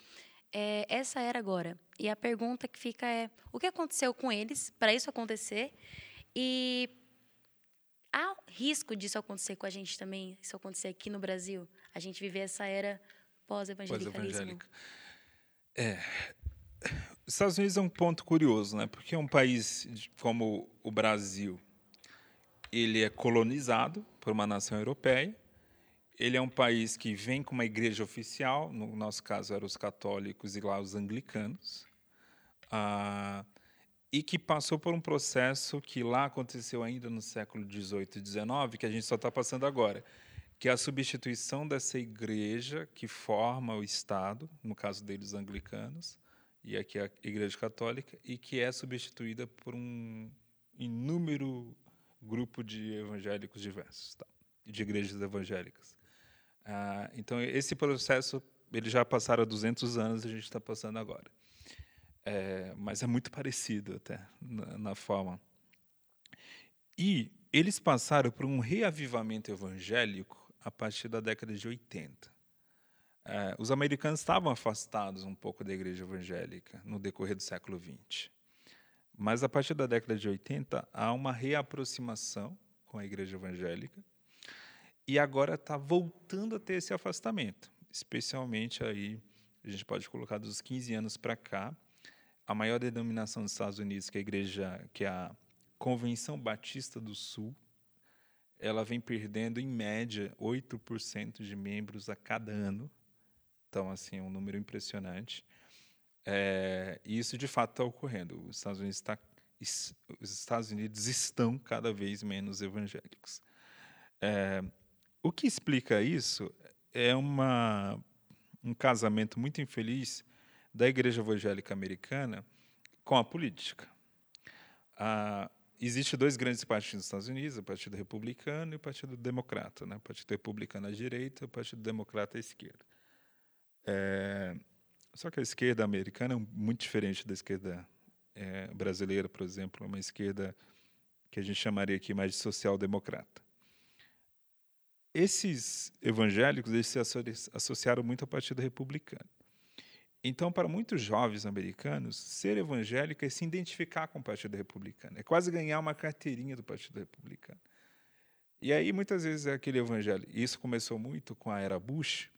é, essa era agora. E a pergunta que fica é: o que aconteceu com eles para isso acontecer? E há risco disso acontecer com a gente também, isso acontecer aqui no Brasil? A gente viver essa era? Pós é. Os Estados Unidos é um ponto curioso, né? Porque é um país como o Brasil, ele é colonizado por uma nação europeia. Ele é um país que vem com uma igreja oficial, no nosso caso eram os católicos e lá os anglicanos, ah, e que passou por um processo que lá aconteceu ainda no século XVIII e XIX, que a gente só está passando agora, que é a substituição dessa igreja que forma o Estado, no caso deles anglicanos, e aqui a Igreja Católica, e que é substituída por um inúmero grupo de evangélicos diversos, tá? de igrejas evangélicas. Ah, então, esse processo, ele já passaram 200 anos, a gente está passando agora. É, mas é muito parecido até, na, na forma. E eles passaram por um reavivamento evangélico a partir da década de 80. É, os americanos estavam afastados um pouco da igreja evangélica no decorrer do século XX. Mas a partir da década de 80 há uma reaproximação com a igreja evangélica e agora está voltando a ter esse afastamento, especialmente aí a gente pode colocar dos 15 anos para cá, a maior denominação dos Estados Unidos, que é a igreja, que é a Convenção Batista do Sul, ela vem perdendo em média 8% de membros a cada ano. Então, assim, é um número impressionante. É, e isso de fato está ocorrendo. Os Estados, Unidos está, os Estados Unidos estão cada vez menos evangélicos. É, o que explica isso é uma, um casamento muito infeliz da Igreja Evangélica Americana com a política. Ah, Existem dois grandes partidos nos Estados Unidos, o Partido Republicano e o Partido Democrata. Né? O Partido Republicano à direita o Partido Democrata à esquerda. É, só que a esquerda americana é muito diferente da esquerda é, brasileira, por exemplo, uma esquerda que a gente chamaria aqui mais de social-democrata. Esses evangélicos eles se associaram muito ao Partido Republicano. Então, para muitos jovens americanos, ser evangélico é se identificar com o Partido Republicano, é quase ganhar uma carteirinha do Partido Republicano. E aí, muitas vezes, é aquele evangelho. Isso começou muito com a era Bush,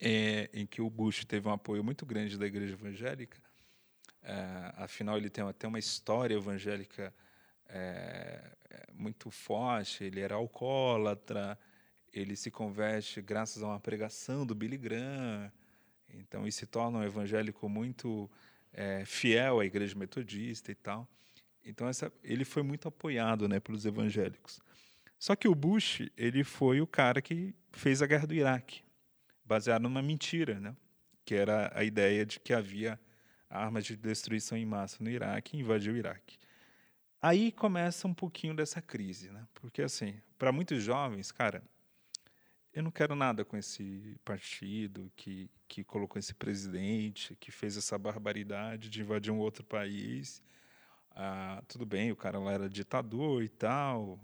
é, em que o Bush teve um apoio muito grande da igreja evangélica. É, afinal, ele tem até uma história evangélica é, é, muito forte. Ele era alcoólatra, ele se converte graças a uma pregação do Billy Graham. Então, isso se torna um evangélico muito é, fiel à igreja metodista e tal. Então, essa, ele foi muito apoiado né, pelos evangélicos. Só que o Bush ele foi o cara que fez a guerra do Iraque baseado numa mentira, né? que era a ideia de que havia armas de destruição em massa no Iraque e invadiu o Iraque. Aí começa um pouquinho dessa crise, né? porque assim, para muitos jovens, cara, eu não quero nada com esse partido que, que colocou esse presidente, que fez essa barbaridade de invadir um outro país. Ah, tudo bem, o cara lá era ditador e tal,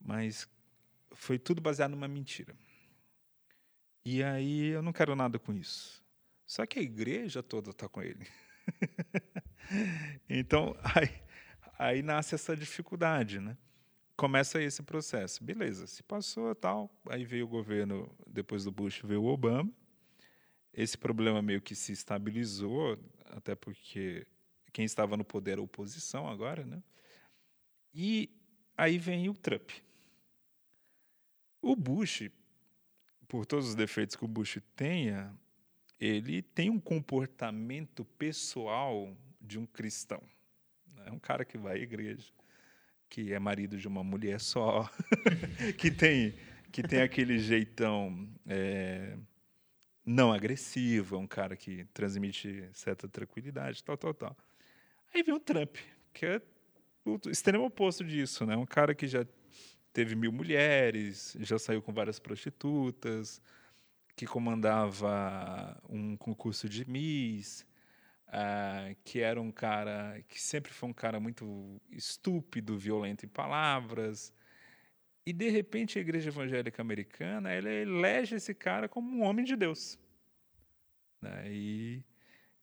mas foi tudo baseado numa mentira. E aí eu não quero nada com isso. Só que a igreja toda está com ele. então, aí, aí nasce essa dificuldade, né? Começa esse processo. Beleza, se passou tal, aí veio o governo, depois do Bush veio o Obama. Esse problema meio que se estabilizou, até porque quem estava no poder era a oposição agora, né? E aí vem o Trump. O Bush por todos os defeitos que o Bush tenha, ele tem um comportamento pessoal de um cristão. É um cara que vai à igreja, que é marido de uma mulher só, que tem que tem aquele jeitão é, não agressivo, é um cara que transmite certa tranquilidade, tal, tal, tal. Aí vem o Trump, que é o extremo oposto disso, né? Um cara que já teve mil mulheres, já saiu com várias prostitutas, que comandava um concurso de Miss, uh, que era um cara que sempre foi um cara muito estúpido, violento em palavras. E de repente a igreja evangélica americana ela elege esse cara como um homem de Deus. Né? E,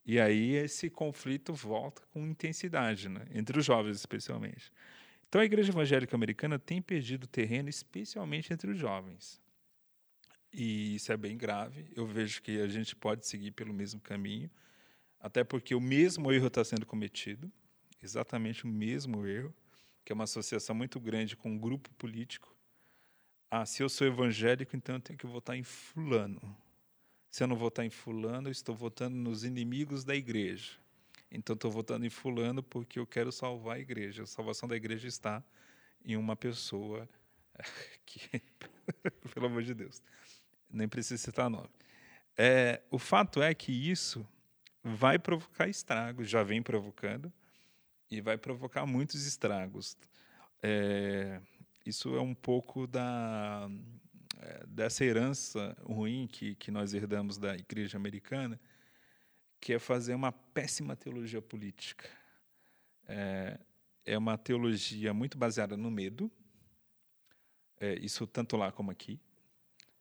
e aí esse conflito volta com intensidade, né? entre os jovens especialmente. Então a igreja evangélica americana tem perdido terreno, especialmente entre os jovens. E isso é bem grave. Eu vejo que a gente pode seguir pelo mesmo caminho, até porque o mesmo erro está sendo cometido, exatamente o mesmo erro. que é uma associação muito grande com um grupo político. Ah, se eu sou evangélico, então eu tenho que votar em fulano. Se eu não votar em fulano, eu estou votando nos inimigos da igreja. Então estou votando em fulano porque eu quero salvar a igreja. A salvação da igreja está em uma pessoa que, pelo amor de Deus, nem precisa citar nome. É, o fato é que isso vai provocar estragos, já vem provocando, e vai provocar muitos estragos. É, isso é um pouco da, é, dessa herança ruim que, que nós herdamos da igreja americana, que é fazer uma péssima teologia política. É, é uma teologia muito baseada no medo, é, isso tanto lá como aqui,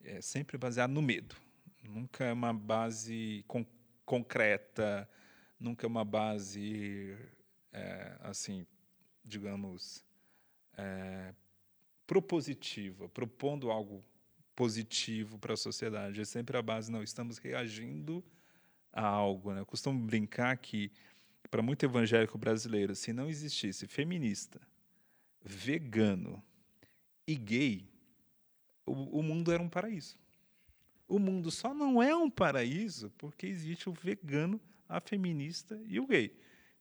é sempre baseado no medo. Nunca é uma base con concreta, nunca é uma base, é, assim, digamos, é, propositiva, propondo algo positivo para a sociedade. É sempre a base, não, estamos reagindo a algo. Né? Eu costumo brincar que, para muito evangélico brasileiro, se não existisse feminista, vegano e gay, o, o mundo era um paraíso. O mundo só não é um paraíso porque existe o vegano, a feminista e o gay.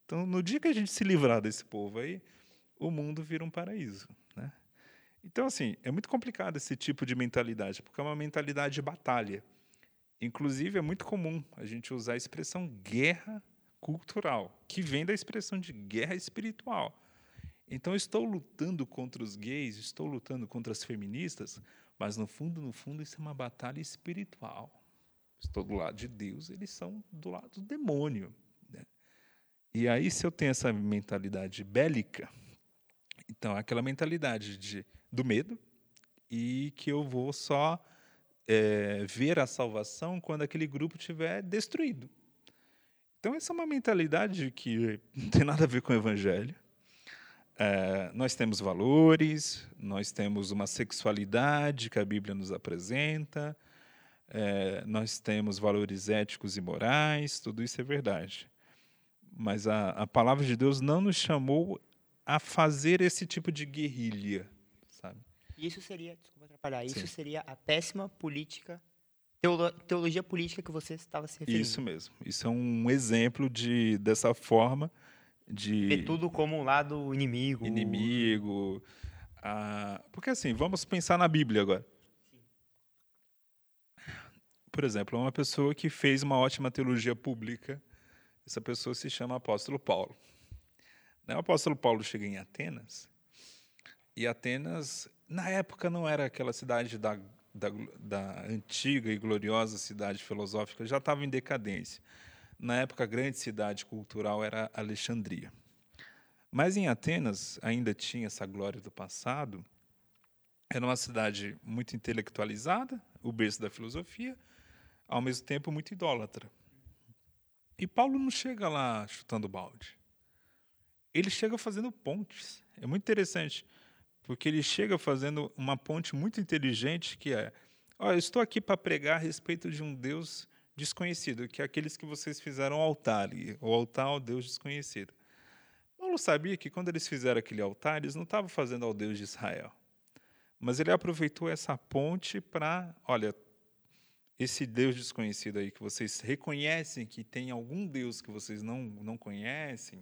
Então, no dia que a gente se livrar desse povo aí, o mundo vira um paraíso. Né? Então, assim, é muito complicado esse tipo de mentalidade, porque é uma mentalidade de batalha. Inclusive, é muito comum a gente usar a expressão guerra cultural, que vem da expressão de guerra espiritual. Então, estou lutando contra os gays, estou lutando contra as feministas, mas no fundo, no fundo, isso é uma batalha espiritual. Estou do lado de Deus, eles são do lado do demônio. Né? E aí, se eu tenho essa mentalidade bélica, então é aquela mentalidade de, do medo e que eu vou só é, ver a salvação quando aquele grupo estiver destruído. Então, essa é uma mentalidade que não tem nada a ver com o evangelho. É, nós temos valores, nós temos uma sexualidade que a Bíblia nos apresenta, é, nós temos valores éticos e morais, tudo isso é verdade. Mas a, a palavra de Deus não nos chamou a fazer esse tipo de guerrilha, sabe? Isso seria, desculpa atrapalhar, isso Sim. seria a péssima política, teolo, teologia política que você estava se referindo. Isso mesmo. Isso é um exemplo de dessa forma de ver tudo como um lado inimigo. Inimigo. Ah, porque assim, vamos pensar na Bíblia agora. Por exemplo, uma pessoa que fez uma ótima teologia pública, essa pessoa se chama Apóstolo Paulo. O apóstolo Paulo chega em Atenas, e Atenas, na época, não era aquela cidade da, da, da antiga e gloriosa cidade filosófica, já estava em decadência. Na época, a grande cidade cultural era Alexandria. Mas em Atenas ainda tinha essa glória do passado. Era uma cidade muito intelectualizada, o berço da filosofia, ao mesmo tempo muito idólatra. E Paulo não chega lá chutando balde. Ele chega fazendo pontes. É muito interessante, porque ele chega fazendo uma ponte muito inteligente que é: olha, eu estou aqui para pregar a respeito de um Deus desconhecido, que é aqueles que vocês fizeram altar, o altar ao Deus desconhecido. Paulo sabia que quando eles fizeram aquele altar, eles não estavam fazendo ao Deus de Israel. Mas ele aproveitou essa ponte para, olha, esse Deus desconhecido aí que vocês reconhecem que tem algum Deus que vocês não, não conhecem,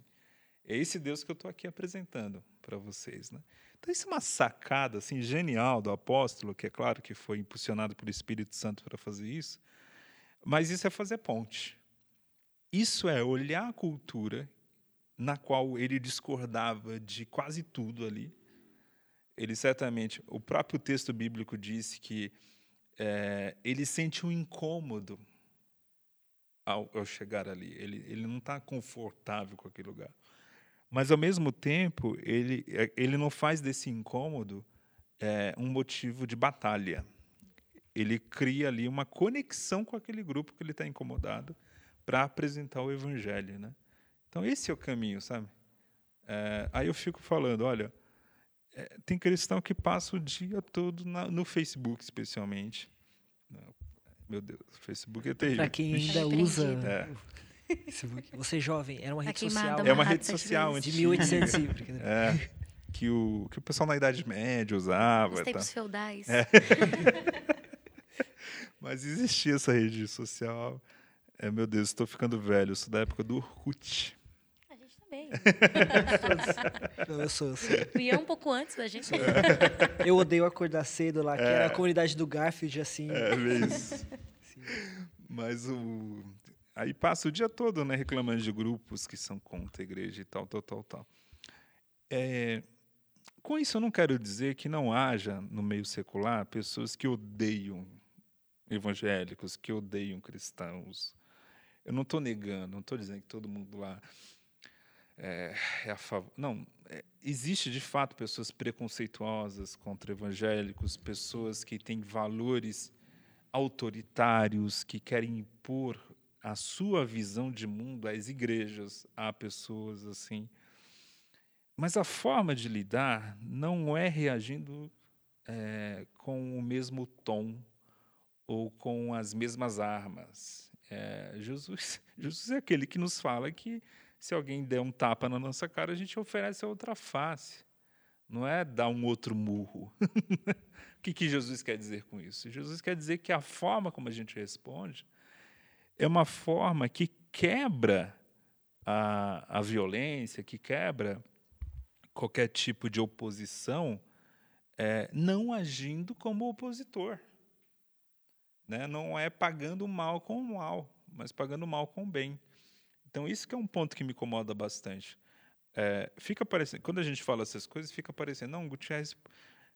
é esse Deus que eu estou aqui apresentando para vocês. Né? Então, isso é uma sacada assim, genial do apóstolo, que é claro que foi impulsionado pelo Espírito Santo para fazer isso, mas isso é fazer ponte. Isso é olhar a cultura na qual ele discordava de quase tudo ali. Ele certamente, o próprio texto bíblico disse que é, ele sente um incômodo ao, ao chegar ali. Ele, ele não está confortável com aquele lugar. Mas, ao mesmo tempo, ele, é, ele não faz desse incômodo é, um motivo de batalha ele cria ali uma conexão com aquele grupo que ele está incomodado para apresentar o evangelho, né? Então esse é o caminho, sabe? É, aí eu fico falando, olha, é, tem cristão que passa o dia todo na, no Facebook, especialmente. Meu Deus, o Facebook é terrível. Para quem ainda usa é. Você é jovem, era uma rede social. É uma rede social de 1800 é. que o, que o pessoal na Idade Média usava. Os tá? tempos feudais. Mas existia essa rede social. É, meu Deus, estou ficando velho. Eu sou da época do Orkut. A gente também. Não, eu sou, eu sou. Ian um pouco antes da gente. Eu odeio acordar cedo lá, que era a comunidade do Garfield, assim. É mesmo. Mas o. Aí passa o dia todo, né, reclamando de grupos que são contra a igreja e tal, tal, tal, tal. É, com isso, eu não quero dizer que não haja no meio secular pessoas que odeiam evangélicos, que odeiam cristãos. Eu não estou negando, não estou dizendo que todo mundo lá é, é a favor. Não, é, existe de fato pessoas preconceituosas contra evangélicos, pessoas que têm valores autoritários, que querem impor a sua visão de mundo às igrejas, a pessoas assim. Mas a forma de lidar não é reagindo é, com o mesmo tom ou com as mesmas armas. É, Jesus, Jesus é aquele que nos fala que se alguém der um tapa na nossa cara, a gente oferece a outra face. Não é dar um outro murro. o que, que Jesus quer dizer com isso? Jesus quer dizer que a forma como a gente responde é uma forma que quebra a, a violência, que quebra qualquer tipo de oposição, é, não agindo como opositor. Né? Não é pagando mal com o mal, mas pagando mal com o bem. Então, isso que é um ponto que me incomoda bastante. É, fica parecendo, quando a gente fala essas coisas, fica parecendo, não, Gutierrez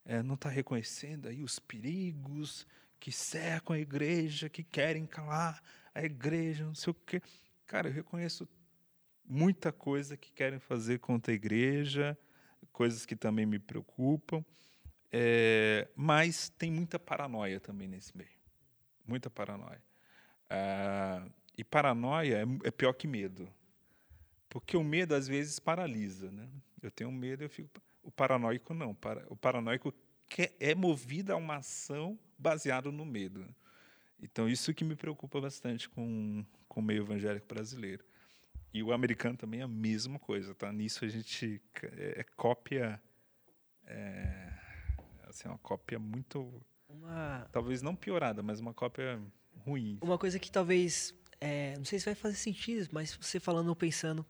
é, não está reconhecendo aí os perigos que cercam a igreja, que querem calar a igreja, não sei o quê. Cara, eu reconheço muita coisa que querem fazer contra a igreja, coisas que também me preocupam, é, mas tem muita paranoia também nesse meio, muita paranoia. Ah, e paranoia é, é, pior que medo, porque o medo às vezes paralisa, né? Eu tenho medo, eu fico. O paranoico não, o paranoico quer, é movido a uma ação baseada no medo. Então isso que me preocupa bastante com, com o meio evangélico brasileiro. E o americano também é a mesma coisa, tá? Nisso a gente é, é cópia, é, assim, uma cópia muito, Uma, talvez não piorada, mas uma cópia ruim. uma coisa que talvez, é, não sei se vai fazer sentido, mas você falando ou pensando,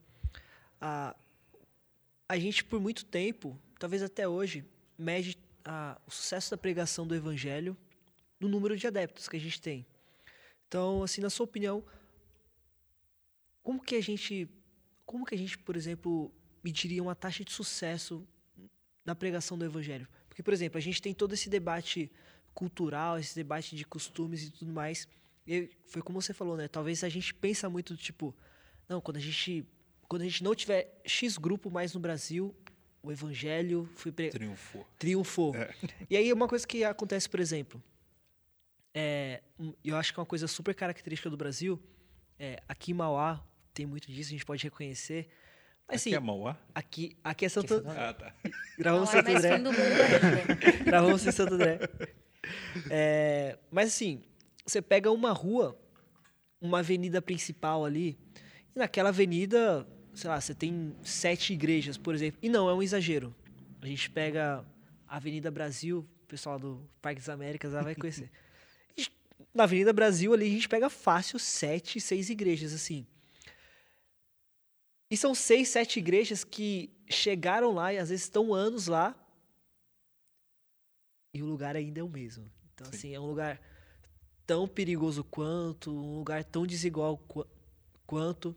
a, a gente por muito tempo, talvez até hoje, mede a, o sucesso da pregação do evangelho no número de adeptos que a gente tem. Então, assim, na sua opinião, como que a gente, como que a gente, por exemplo, mediria uma taxa de sucesso na pregação do evangelho? Porque, por exemplo, a gente tem todo esse debate cultural, esse debate de costumes e tudo mais. E foi como você falou, né? Talvez a gente pensa muito do tipo, não, quando a gente quando a gente não tiver X grupo mais no Brasil, o evangelho foi pre... Triunfou. triunfou. E aí uma coisa que acontece, por exemplo, é, um- eu acho que é uma coisa super característica do Brasil, é, aqui em Mauá tem muito disso, a gente pode reconhecer. Mas Aqui assim, é Mauá? aqui, aqui é Santo, Ah, tá. gravamos é Santo mais André. Gravamos em Santo André. É, mas assim, você pega uma rua, uma avenida principal ali, e naquela avenida, sei lá, você tem sete igrejas, por exemplo. E não, é um exagero. A gente pega a Avenida Brasil, o pessoal do Parque das Américas lá vai conhecer. Na Avenida Brasil ali a gente pega fácil sete, seis igrejas, assim. E são seis, sete igrejas que chegaram lá e às vezes estão anos lá e o lugar ainda é o mesmo. Então, Sim. assim, é um lugar tão perigoso quanto, um lugar tão desigual qua- quanto.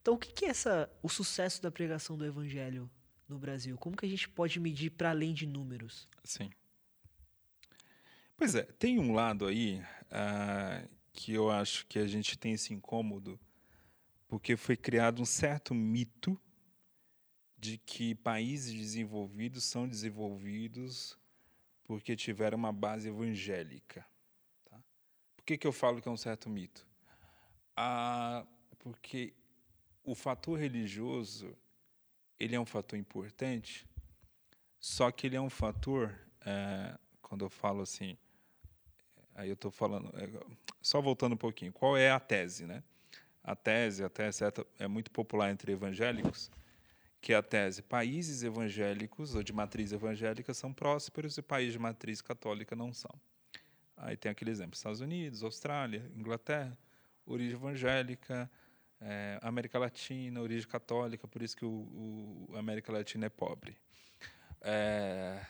Então, o que, que é essa, o sucesso da pregação do evangelho no Brasil? Como que a gente pode medir para além de números? Sim. Pois é, tem um lado aí ah, que eu acho que a gente tem esse incômodo, porque foi criado um certo mito de que países desenvolvidos são desenvolvidos porque tiveram uma base evangélica. Tá? Por que, que eu falo que é um certo mito? Ah, porque o fator religioso ele é um fator importante, só que ele é um fator, eh, quando eu falo assim, aí eu estou falando, eh, só voltando um pouquinho, qual é a tese, né? A tese, a tese é muito popular entre evangélicos, que é a tese países evangélicos ou de matriz evangélica são prósperos e países de matriz católica não são. Aí tem aquele exemplo: Estados Unidos, Austrália, Inglaterra, origem evangélica, é, América Latina, origem católica, por isso que o, o América Latina é pobre. É,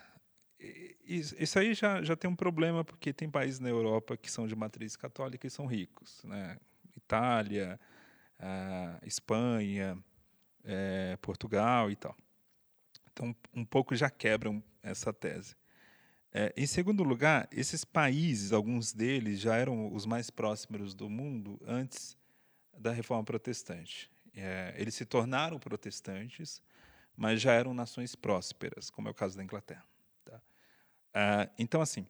isso aí já, já tem um problema, porque tem países na Europa que são de matriz católica e são ricos. Né? Itália, Espanha, é, Portugal e tal. Então, um pouco já quebram essa tese. É, em segundo lugar, esses países, alguns deles já eram os mais próximos do mundo antes da Reforma Protestante. É, eles se tornaram protestantes, mas já eram nações prósperas, como é o caso da Inglaterra. Tá? Ah, então, assim,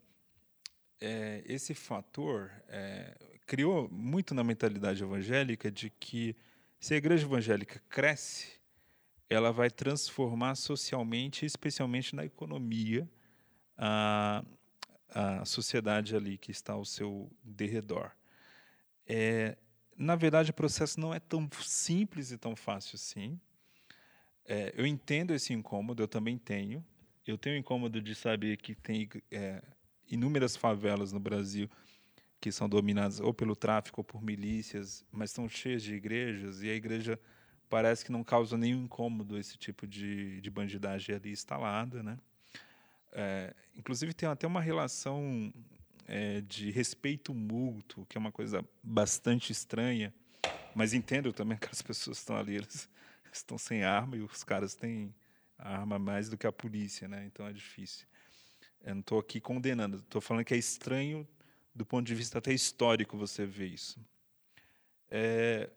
é, esse fator é, criou muito na mentalidade evangélica de que se a igreja evangélica cresce, ela vai transformar socialmente, especialmente na economia, a, a sociedade ali que está ao seu derredor. É, na verdade, o processo não é tão simples e tão fácil assim. É, eu entendo esse incômodo, eu também tenho. Eu tenho incômodo de saber que tem é, inúmeras favelas no Brasil que são dominadas ou pelo tráfico ou por milícias, mas estão cheias de igrejas, e a igreja parece que não causa nenhum incômodo esse tipo de, de bandidagem ali instalada. Né? É, inclusive, tem até uma relação é, de respeito mútuo, que é uma coisa bastante estranha, mas entendo também que as pessoas estão ali, eles estão sem arma e os caras têm arma mais do que a polícia, né? então é difícil. Eu não estou aqui condenando, estou falando que é estranho do ponto de vista até histórico você vê isso. É,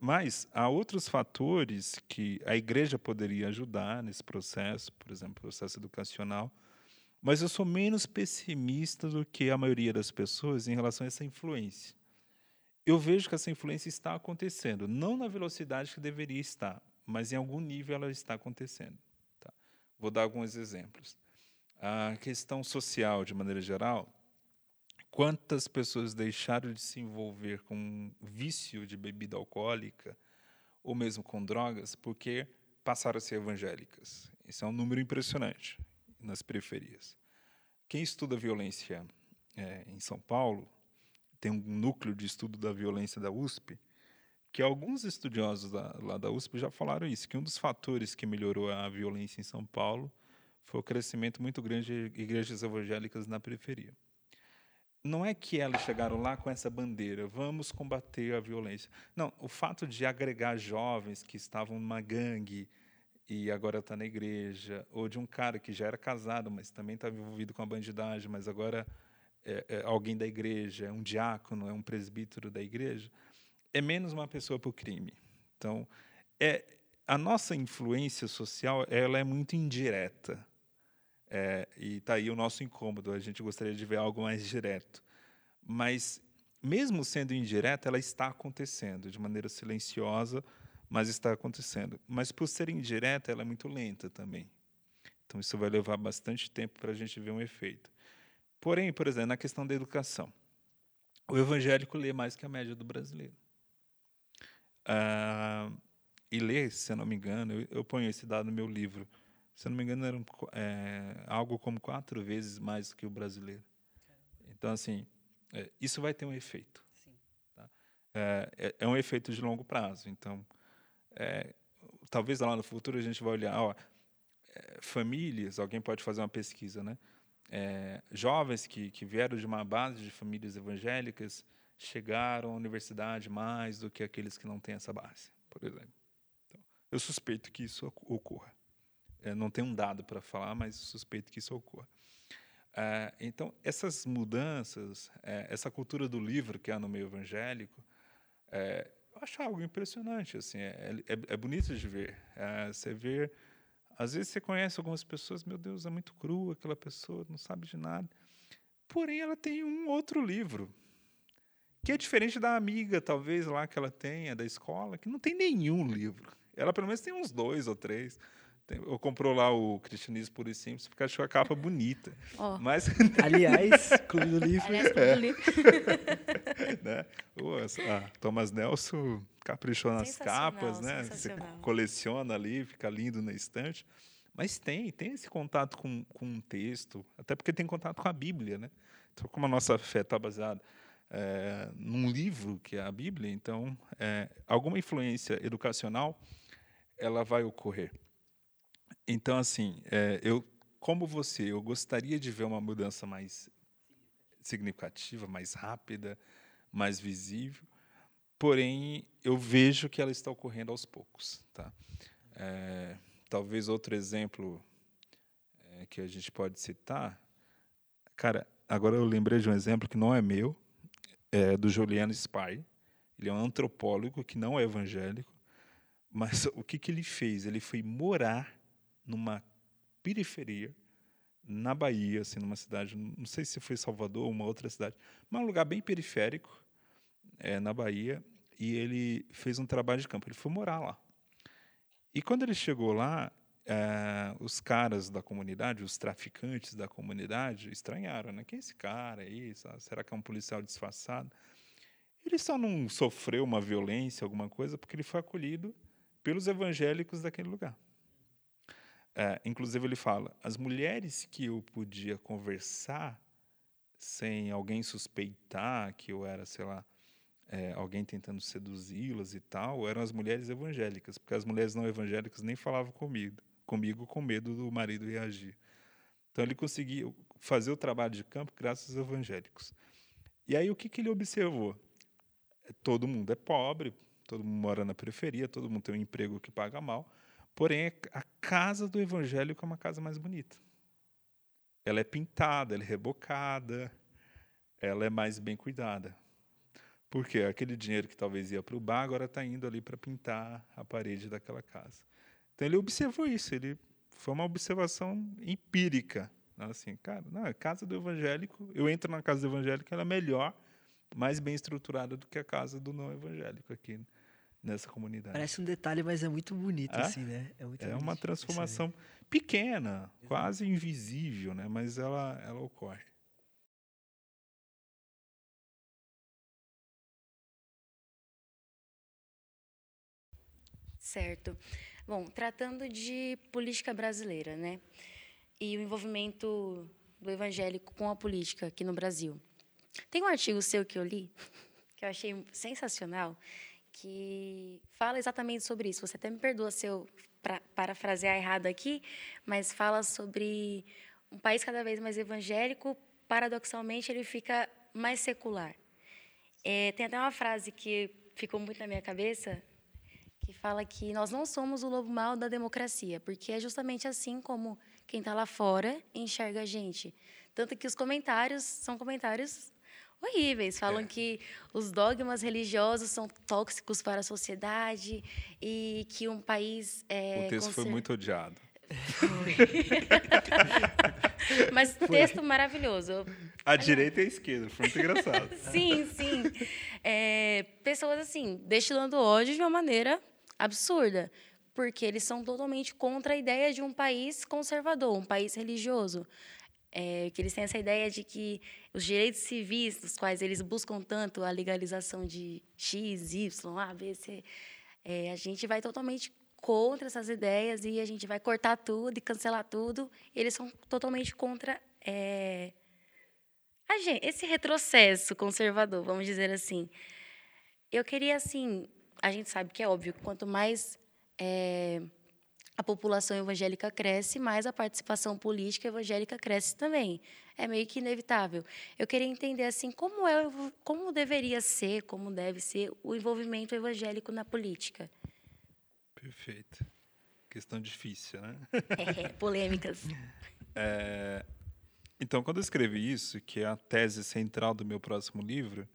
mas há outros fatores que a igreja poderia ajudar nesse processo, por exemplo, processo educacional, mas eu sou menos pessimista do que a maioria das pessoas em relação a essa influência. Eu vejo que essa influência está acontecendo, não na velocidade que deveria estar, mas em algum nível ela está acontecendo. Tá? Vou dar alguns exemplos. A questão social, de maneira geral, Quantas pessoas deixaram de se envolver com vício de bebida alcoólica ou mesmo com drogas porque passaram a ser evangélicas? Isso é um número impressionante nas periferias. Quem estuda violência é, em São Paulo tem um núcleo de estudo da violência da USP que alguns estudiosos da, lá da USP já falaram isso, que um dos fatores que melhorou a violência em São Paulo foi o crescimento muito grande de igrejas evangélicas na periferia não é que elas chegaram lá com essa bandeira, vamos combater a violência. Não, o fato de agregar jovens que estavam numa gangue e agora está na igreja, ou de um cara que já era casado, mas também estava envolvido com a bandidagem, mas agora é, é alguém da igreja, é um diácono, é um presbítero da igreja, é menos uma pessoa para o crime. Então, é, a nossa influência social ela é muito indireta. É, e está aí o nosso incômodo. A gente gostaria de ver algo mais direto. Mas, mesmo sendo indireta, ela está acontecendo de maneira silenciosa, mas está acontecendo. Mas, por ser indireta, ela é muito lenta também. Então, isso vai levar bastante tempo para a gente ver um efeito. Porém, por exemplo, na questão da educação, o evangélico lê mais que a média do brasileiro. Ah, e lê, se eu não me engano, eu, eu ponho esse dado no meu livro se não me engano, era é, algo como quatro vezes mais que o brasileiro. Então, assim, é, isso vai ter um efeito. Tá? É, é, é, um efeito de longo prazo. Então, é, talvez lá no futuro a gente vai olhar, ó, é, famílias, alguém pode fazer uma pesquisa, né? jovens que, que vieram de uma base de famílias evangélicas chegaram à universidade mais do que aqueles que não têm essa base, por exemplo. Então, eu suspeito que isso ocorra. É, não tem um dado para falar, mas suspeito que isso ocorra. É, então, essas mudanças, é, essa cultura do livro que há no meio evangélico, é, eu acho algo impressionante. Assim, é, é, é bonito de ver. É, você vê, às vezes você conhece algumas pessoas, meu Deus, é muito crua aquela pessoa, não sabe de nada. Porém, ela tem um outro livro, que é diferente da amiga, talvez, lá que ela tenha, da escola, que não tem nenhum livro. Ela, pelo menos, tem uns dois ou três. Tem- Eu comprou lá o Cristianismo Puro e Simples porque achou a capa bonita. Ó, Mas, Aliás, Clube do Livro. aliás, tudo livro. né? o- a Thomas Nelson caprichou nas capas, né? Você coleciona ali, fica lindo na estante. Mas tem, tem esse contato com, com um texto, até porque tem contato com a Bíblia, né? Então, como a nossa fé está baseada eh, num livro que é a Bíblia, então eh, alguma influência educacional ela vai ocorrer. Então, assim, eh, eu, como você, eu gostaria de ver uma mudança mais significativa, mais rápida, mais visível. Porém, eu vejo que ela está ocorrendo aos poucos, tá? Eh, talvez outro exemplo eh, que a gente pode citar, cara, agora eu lembrei de um exemplo que não é meu, é do Juliano Spy. Ele é um antropólogo que não é evangélico, mas o que, que ele fez? Ele foi morar numa periferia na Bahia, assim, numa cidade, não sei se foi Salvador ou uma outra cidade, mas um lugar bem periférico, é, na Bahia, e ele fez um trabalho de campo. Ele foi morar lá. E quando ele chegou lá, eh, os caras da comunidade, os traficantes da comunidade, estranharam, né? Quem é esse cara aí? Será que é um policial disfarçado? Ele só não sofreu uma violência, alguma coisa, porque ele foi acolhido pelos evangélicos daquele lugar. Eh, inclusive, ele fala: as mulheres que eu podia conversar sem alguém suspeitar que eu era, sei lá, eh, alguém tentando seduzi-las e tal, eram as mulheres evangélicas, porque as mulheres não evangélicas nem falavam comigo, comigo com medo do marido reagir. Então ele conseguiu fazer o trabalho de campo graças aos evangélicos. E aí o que, que ele observou? Todo mundo é pobre, todo mundo mora na periferia, todo mundo tem um emprego que paga mal, porém a casa do evangélico é uma casa mais bonita. Ela é pintada, ela é rebocada, ela é mais bem cuidada. Porque aquele dinheiro que talvez ia para o bar agora está indo ali para pintar a parede daquela casa. Então ele observou isso, ele foi uma observação empírica. né, Assim, cara, não, a casa do evangélico, eu entro na casa do evangélico, ela é melhor, mais bem estruturada do que a casa do não evangélico aqui nessa comunidade. Parece um detalhe, mas é muito bonito, É? assim, né? É, muito É bonito uma transformação pequena, quase invisível, né? mas ela, ela ocorre. Certo. Bom, tratando de política brasileira, né? E o envolvimento do evangélico com a política aqui no Brasil. Tem um artigo seu que eu li, que eu achei sensacional, que fala exatamente sobre isso. Você até me perdoa se eu pra, parafrasear errado aqui, mas fala sobre um país cada vez mais evangélico, paradoxalmente ele fica mais secular. É, tem até uma frase que ficou muito na minha cabeça, que fala que nós não somos o lobo mau da democracia, porque é justamente assim como quem está lá fora enxerga a gente. Tanto que os comentários são comentários horríveis, falam que os dogmas religiosos são tóxicos para a sociedade e que um país é o texto foi conser- muito odiado. Mas texto maravilhoso. A direita e a esquerda, foi muito engraçado. Sim, sim. É, pessoas assim, destilando ódio de uma maneira absurda, porque eles são totalmente contra a ideia de um país conservador, um país religioso. É, que eles têm essa ideia de que os direitos civis, dos quais eles buscam tanto a legalização de X, Y, A, B, C, é, a gente vai totalmente contra essas ideias e a gente vai cortar tudo e cancelar tudo. Eles são totalmente contra é, a gente, esse retrocesso conservador, vamos dizer assim. Eu queria, assim, a gente sabe que é óbvio, quanto mais a população evangélica cresce, mais a participação política evangélica cresce também. É meio que inevitável. Eu queria entender, assim, como, é, como deveria ser, como deve ser o envolvimento evangélico na política. Perfeito. Questão difícil, né? É, polêmicas. É, então, quando eu escrevi isso, que é a tese central do meu próximo livro,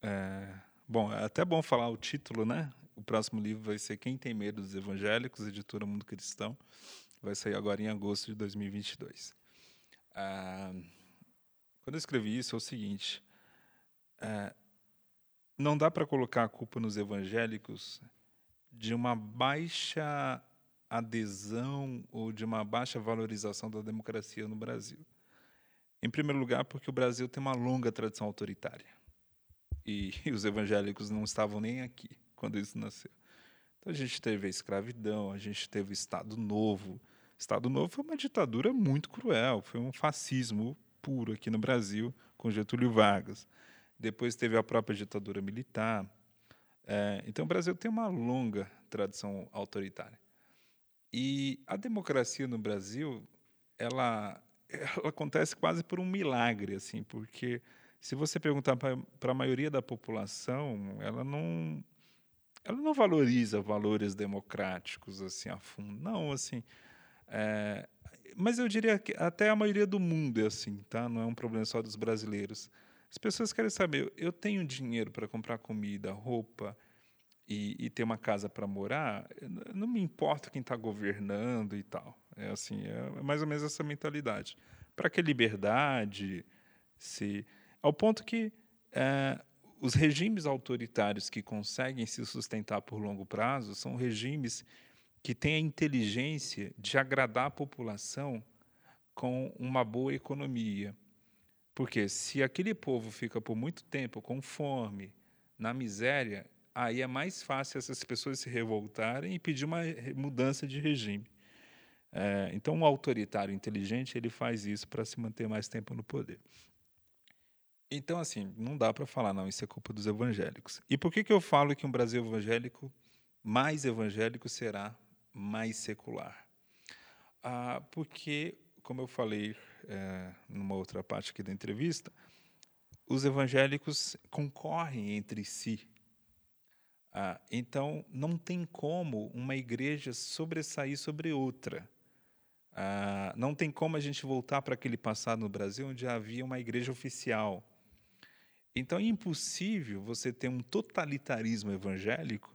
é, bom, é até bom falar o título, né? O próximo livro vai ser Quem Tem Medo dos Evangélicos, editora Mundo Cristão. Vai sair agora em agosto de 2022. Ah, quando eu escrevi isso, é o seguinte: é, não dá para colocar a culpa nos evangélicos de uma baixa adesão ou de uma baixa valorização da democracia no Brasil. Em primeiro lugar, porque o Brasil tem uma longa tradição autoritária. E, e os evangélicos não estavam nem aqui quando isso nasceu. Então a gente teve a escravidão, a gente teve o Estado Novo. O Estado Novo foi uma ditadura muito cruel, foi um fascismo puro aqui no Brasil, com Getúlio Vargas. Depois teve a própria ditadura militar. É, então o Brasil tem uma longa tradição autoritária. E a democracia no Brasil, ela, ela acontece quase por um milagre, assim, porque se você perguntar para a maioria da população, ela não ela não valoriza valores democráticos assim a fundo, não, assim. É, mas eu diria que até a maioria do mundo é assim, tá? Não é um problema só dos brasileiros. As pessoas querem saber, eu tenho dinheiro para comprar comida, roupa e, e ter uma casa para morar, não me importa quem está governando e tal. É assim, é mais ou menos essa mentalidade. Para que liberdade? Se ao ponto que é, os regimes autoritários que conseguem se sustentar por longo prazo são regimes que têm a inteligência de agradar a população com uma boa economia. Porque se aquele povo fica por muito tempo com fome, na miséria, aí é mais fácil essas pessoas se revoltarem e pedir uma mudança de regime. É, então, um autoritário inteligente ele faz isso para se manter mais tempo no poder. Então, assim, não dá para falar, não, isso é culpa dos evangélicos. E por que, que eu falo que um Brasil evangélico, mais evangélico, será mais secular? Ah, porque, como eu falei é, numa outra parte aqui da entrevista, os evangélicos concorrem entre si. Ah, então, não tem como uma igreja sobressair sobre outra. Ah, não tem como a gente voltar para aquele passado no Brasil onde havia uma igreja oficial então é impossível você ter um totalitarismo evangélico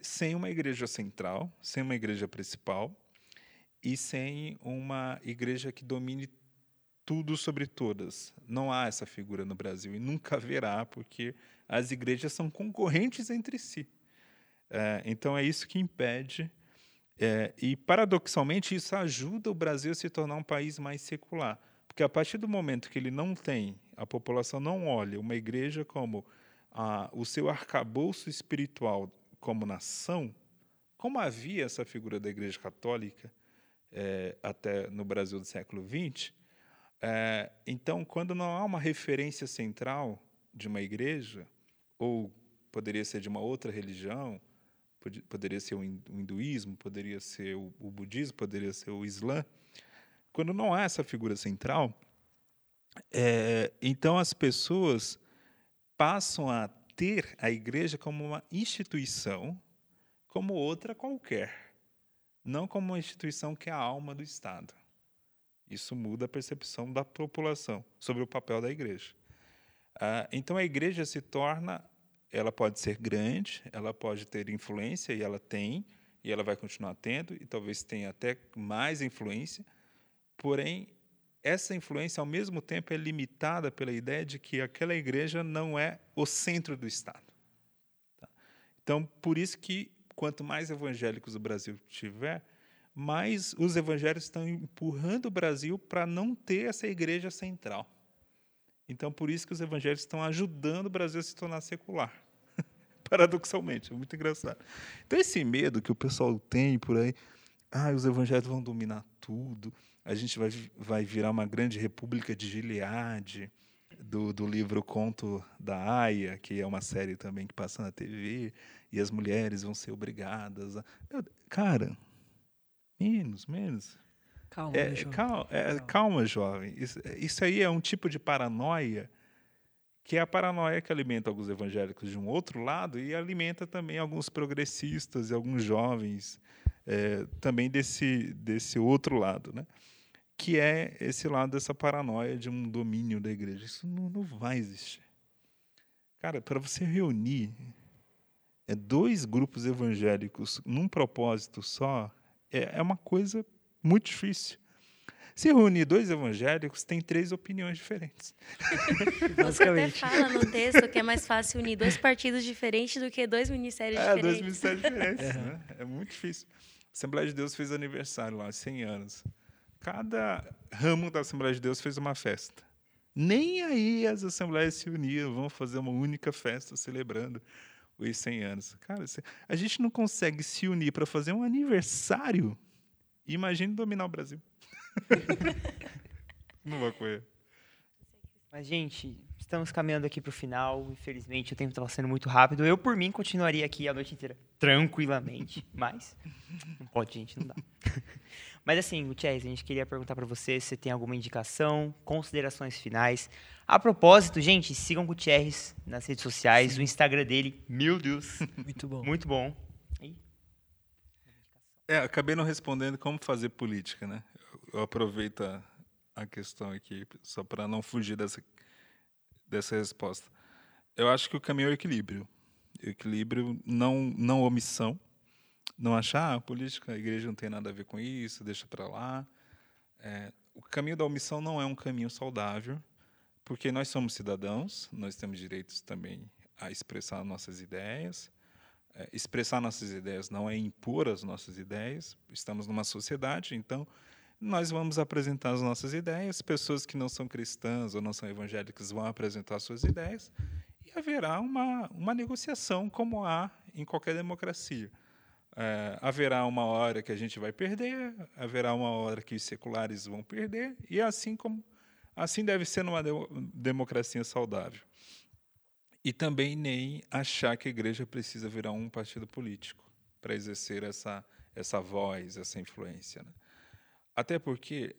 sem uma igreja central, sem uma igreja principal e sem uma igreja que domine tudo sobre todas. Não há essa figura no Brasil e nunca haverá, porque as igrejas são concorrentes entre si. É, então é isso que impede, é, e paradoxalmente isso ajuda o Brasil a se tornar um país mais secular. Porque a partir do momento que ele não tem, a população não olha uma igreja como o seu arcabouço espiritual como nação, como havia essa figura da igreja católica é, até no Brasil do século XX, é, então, quando não há uma referência central de uma igreja, ou poderia ser de uma outra religião, poderia ser o hinduísmo, poderia ser o budismo, poderia ser o islã, quando não há essa figura central, é, então as pessoas passam a ter a igreja como uma instituição, como outra qualquer, não como uma instituição que é a alma do Estado. Isso muda a percepção da população sobre o papel da igreja. Ah, então a igreja se torna, ela pode ser grande, ela pode ter influência e ela tem, e ela vai continuar tendo, e talvez tenha até mais influência, Porém, essa influência, ao mesmo tempo, é limitada pela ideia de que aquela igreja não é o centro do Estado. Tá? Então, por isso que, quanto mais evangélicos o Brasil tiver, mais os evangélicos estão empurrando o Brasil para não ter essa igreja central. Então, por isso que os evangélicos estão ajudando o Brasil a se tornar secular. Paradoxalmente, é muito engraçado. Então, esse medo que o pessoal tem por aí, ah, os evangélicos vão dominar tudo, a gente vai, vai virar uma grande república de Gileade, do, do livro Conto da Aya, que é uma série também que passa na TV, e as mulheres vão ser obrigadas a... Cara, menos, menos. Calma, é, né, jovem. calma, é, calma, jovem. Isso, isso aí é um tipo de paranoia que é a paranoia que alimenta alguns evangélicos de um outro lado e alimenta também alguns progressistas e alguns jovens é, também desse, desse outro lado, né? Que é esse lado dessa paranoia de um domínio da igreja. Isso não, não vai existir. Cara, para você reunir é, dois grupos evangélicos num propósito só, é, é uma coisa muito difícil. Se reunir dois evangélicos, tem três opiniões diferentes. Você até fala no texto que é mais fácil unir dois partidos diferentes do que dois ministérios é, diferentes. dois ministérios diferentes. Né? É muito difícil. Assembleia de Deus fez aniversário lá, 100 anos. Cada ramo da Assembleia de Deus fez uma festa. Nem aí as assembleias se uniam, vão fazer uma única festa celebrando os 100 anos. Cara, a gente não consegue se unir para fazer um aniversário. Imagine dominar o Brasil. não vou correr. Mas, gente, estamos caminhando aqui para o final. Infelizmente, o tempo estava sendo muito rápido. Eu, por mim, continuaria aqui a noite inteira, tranquilamente. Mas, não pode, gente, não dá. Mas, assim, Gutierrez, a gente queria perguntar para você se tem alguma indicação, considerações finais. A propósito, gente, sigam o Gutierrez nas redes sociais. Sim. O Instagram dele, meu Deus. Muito bom. Muito bom. É, acabei não respondendo como fazer política, né? Eu aproveito a, a questão aqui, só para não fugir dessa, dessa resposta. Eu acho que o caminho é o equilíbrio. equilíbrio, não, não omissão. Não achar, ah, a política, a igreja não tem nada a ver com isso, deixa para lá. É, o caminho da omissão não é um caminho saudável, porque nós somos cidadãos, nós temos direitos também a expressar nossas ideias. É, expressar nossas ideias não é impor as nossas ideias. Estamos numa sociedade, então nós vamos apresentar as nossas ideias, pessoas que não são cristãs ou não são evangélicas vão apresentar suas ideias e haverá uma, uma negociação como há em qualquer democracia. É, haverá uma hora que a gente vai perder, haverá uma hora que os seculares vão perder e assim como assim deve ser numa democracia saudável. E também nem achar que a igreja precisa virar um partido político para exercer essa essa voz, essa influência. Né? Até porque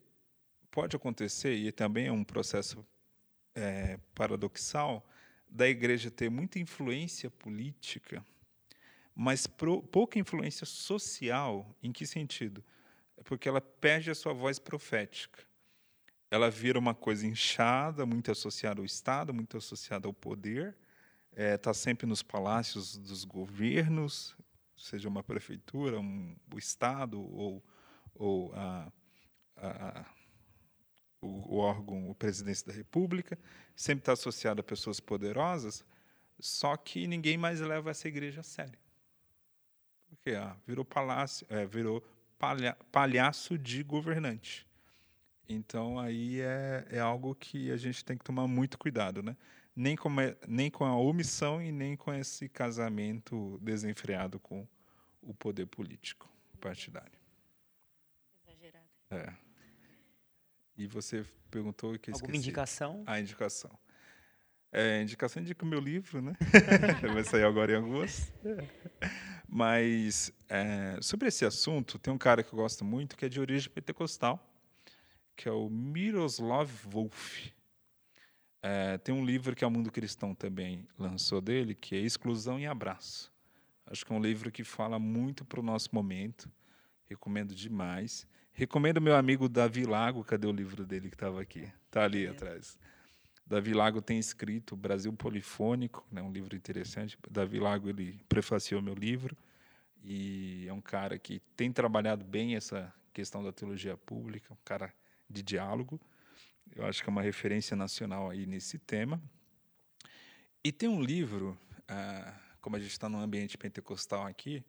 pode acontecer, e também é um processo é, paradoxal, da igreja ter muita influência política, mas pro, pouca influência social. Em que sentido? É porque ela perde a sua voz profética. Ela vira uma coisa inchada, muito associada ao Estado, muito associada ao poder, está é, tá sempre nos palácios dos governos, seja uma prefeitura, um, o Estado ou, ou a a, o, o, órgão, o presidência da República, sempre está associado a pessoas poderosas, só que ninguém mais leva essa igreja a sério. Porque ah, virou palácio, é, virou palha, palhaço de governante. Então aí é, é algo que a gente tem que tomar muito cuidado, né? Nem com, nem com a omissão e nem com esse casamento desenfreado com o poder político partidário. Exagerado. É. E você perguntou que eu Alguma indicação? A indicação. É, indicação indica o meu livro, né? Vai sair agora em agosto. Mas é, sobre esse assunto, tem um cara que eu gosto muito que é de origem pentecostal, que é o Miroslav Wolf. É, tem um livro que o Mundo Cristão também lançou dele, que é Exclusão e Abraço. Acho que é um livro que fala muito para o nosso momento. Recomendo demais. Recomendo meu amigo Davi Lago, cadê o livro dele que estava aqui? Está ali é. atrás. Davi Lago tem escrito Brasil Polifônico, né, um livro interessante. Davi Lago ele prefaciou meu livro e é um cara que tem trabalhado bem essa questão da teologia pública, um cara de diálogo. Eu acho que é uma referência nacional aí nesse tema. E tem um livro, ah, como a gente está num ambiente pentecostal aqui,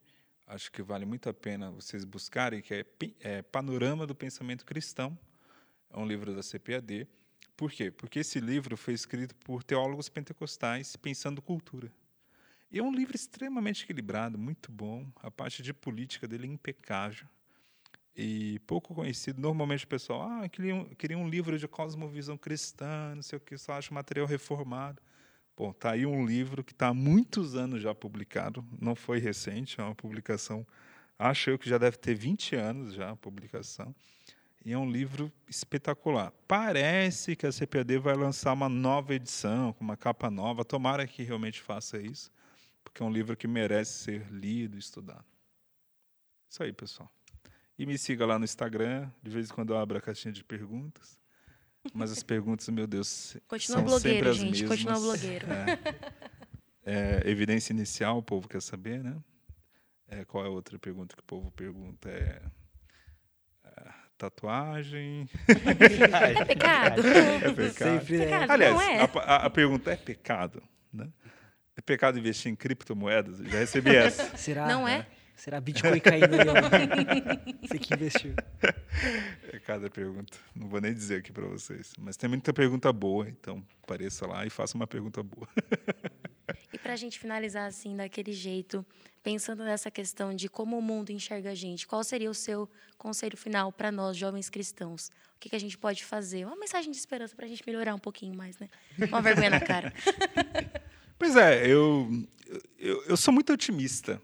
acho que vale muito a pena vocês buscarem, que é, é Panorama do Pensamento Cristão, é um livro da CPAD. Por quê? Porque esse livro foi escrito por teólogos pentecostais pensando cultura. E é um livro extremamente equilibrado, muito bom. A parte de política dele é impecável. E pouco conhecido. Normalmente o pessoal, ah, queria, queria um livro de cosmovisão cristã, não sei o que, só acha material reformado. Bom, tá aí um livro que está há muitos anos já publicado, não foi recente, é uma publicação, acho eu que já deve ter 20 anos já a publicação, e é um livro espetacular. Parece que a CPAD vai lançar uma nova edição, com uma capa nova, tomara que realmente faça isso, porque é um livro que merece ser lido e estudado. Isso aí, pessoal. E me siga lá no Instagram, de vez em quando eu abro a caixinha de perguntas. Mas as perguntas, meu Deus, Continua são blogueiro, sempre as gente. mesmas. Continua blogueiro. É, é, evidência inicial, o povo quer saber, né? É, qual é a outra pergunta que o povo pergunta? É, é tatuagem. É pecado. É pecado. Sempre é. Pecado, Aliás, é? a, a- a pergunta é pecado, né? É pecado investir em criptomoedas? Já recebi essa. Será? Não é? Será Bitcoin caindo aí, ó. Você que investiu. É cada pergunta. Não vou nem dizer aqui para vocês. Mas tem muita pergunta boa, então apareça lá e faça uma pergunta boa. E para a gente finalizar assim, daquele jeito, pensando nessa questão de como o mundo enxerga a gente, qual seria o seu conselho final para nós, jovens cristãos? O que, que a gente pode fazer? Uma mensagem de esperança para a gente melhorar um pouquinho mais, né? Uma vergonha na cara. Pois é, eu, eu, eu sou muito otimista,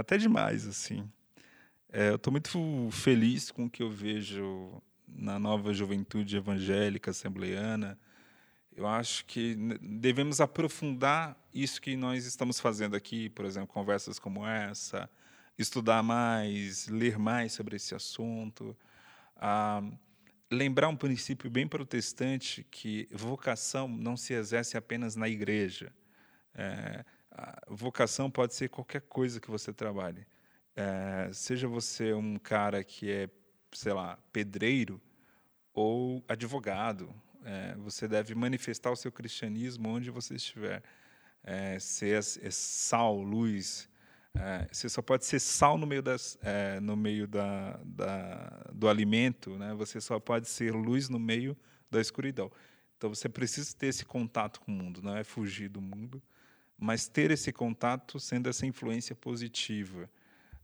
até demais, assim. É, eu estou muito feliz com o que eu vejo na nova juventude evangélica assembleiana. Eu acho que devemos aprofundar isso que nós estamos fazendo aqui, por exemplo, conversas como essa, estudar mais, ler mais sobre esse assunto, ah, lembrar um princípio bem protestante que vocação não se exerce apenas na igreja. É, vocação pode ser qualquer coisa que você trabalhe. É, seja você um cara que é, sei lá, pedreiro ou advogado, é, você deve manifestar o seu cristianismo onde você estiver. É, ser é sal, luz. É, você só pode ser sal no meio, das, é, no meio da, da, do alimento, né? você só pode ser luz no meio da escuridão. Então você precisa ter esse contato com o mundo, não é fugir do mundo, mas ter esse contato sendo essa influência positiva.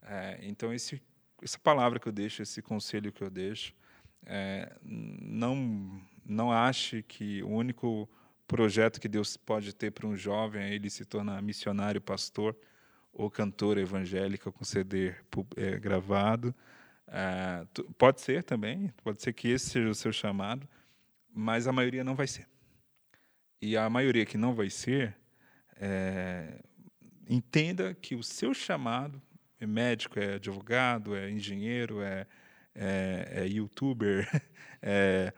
É, então, esse, essa palavra que eu deixo, esse conselho que eu deixo, é, não, não ache que o único projeto que Deus pode ter para um jovem é ele se tornar missionário, pastor ou cantor evangélica com CD é, gravado. É, pode ser também, pode ser que esse seja o seu chamado, mas a maioria não vai ser. E a maioria que não vai ser, é, entenda que o seu chamado é médico, é advogado, é engenheiro, é, é, é youtuber, é,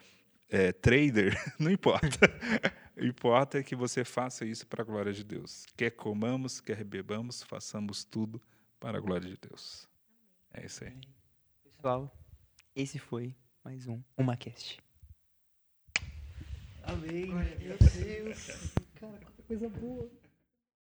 é trader, não importa. O importa é que você faça isso para a glória de Deus. Quer comamos, quer bebamos, façamos tudo para a glória de Deus. É isso aí. Pessoal, esse foi mais um Uma Cast. Amém. Meu Deus. Cara, que coisa boa.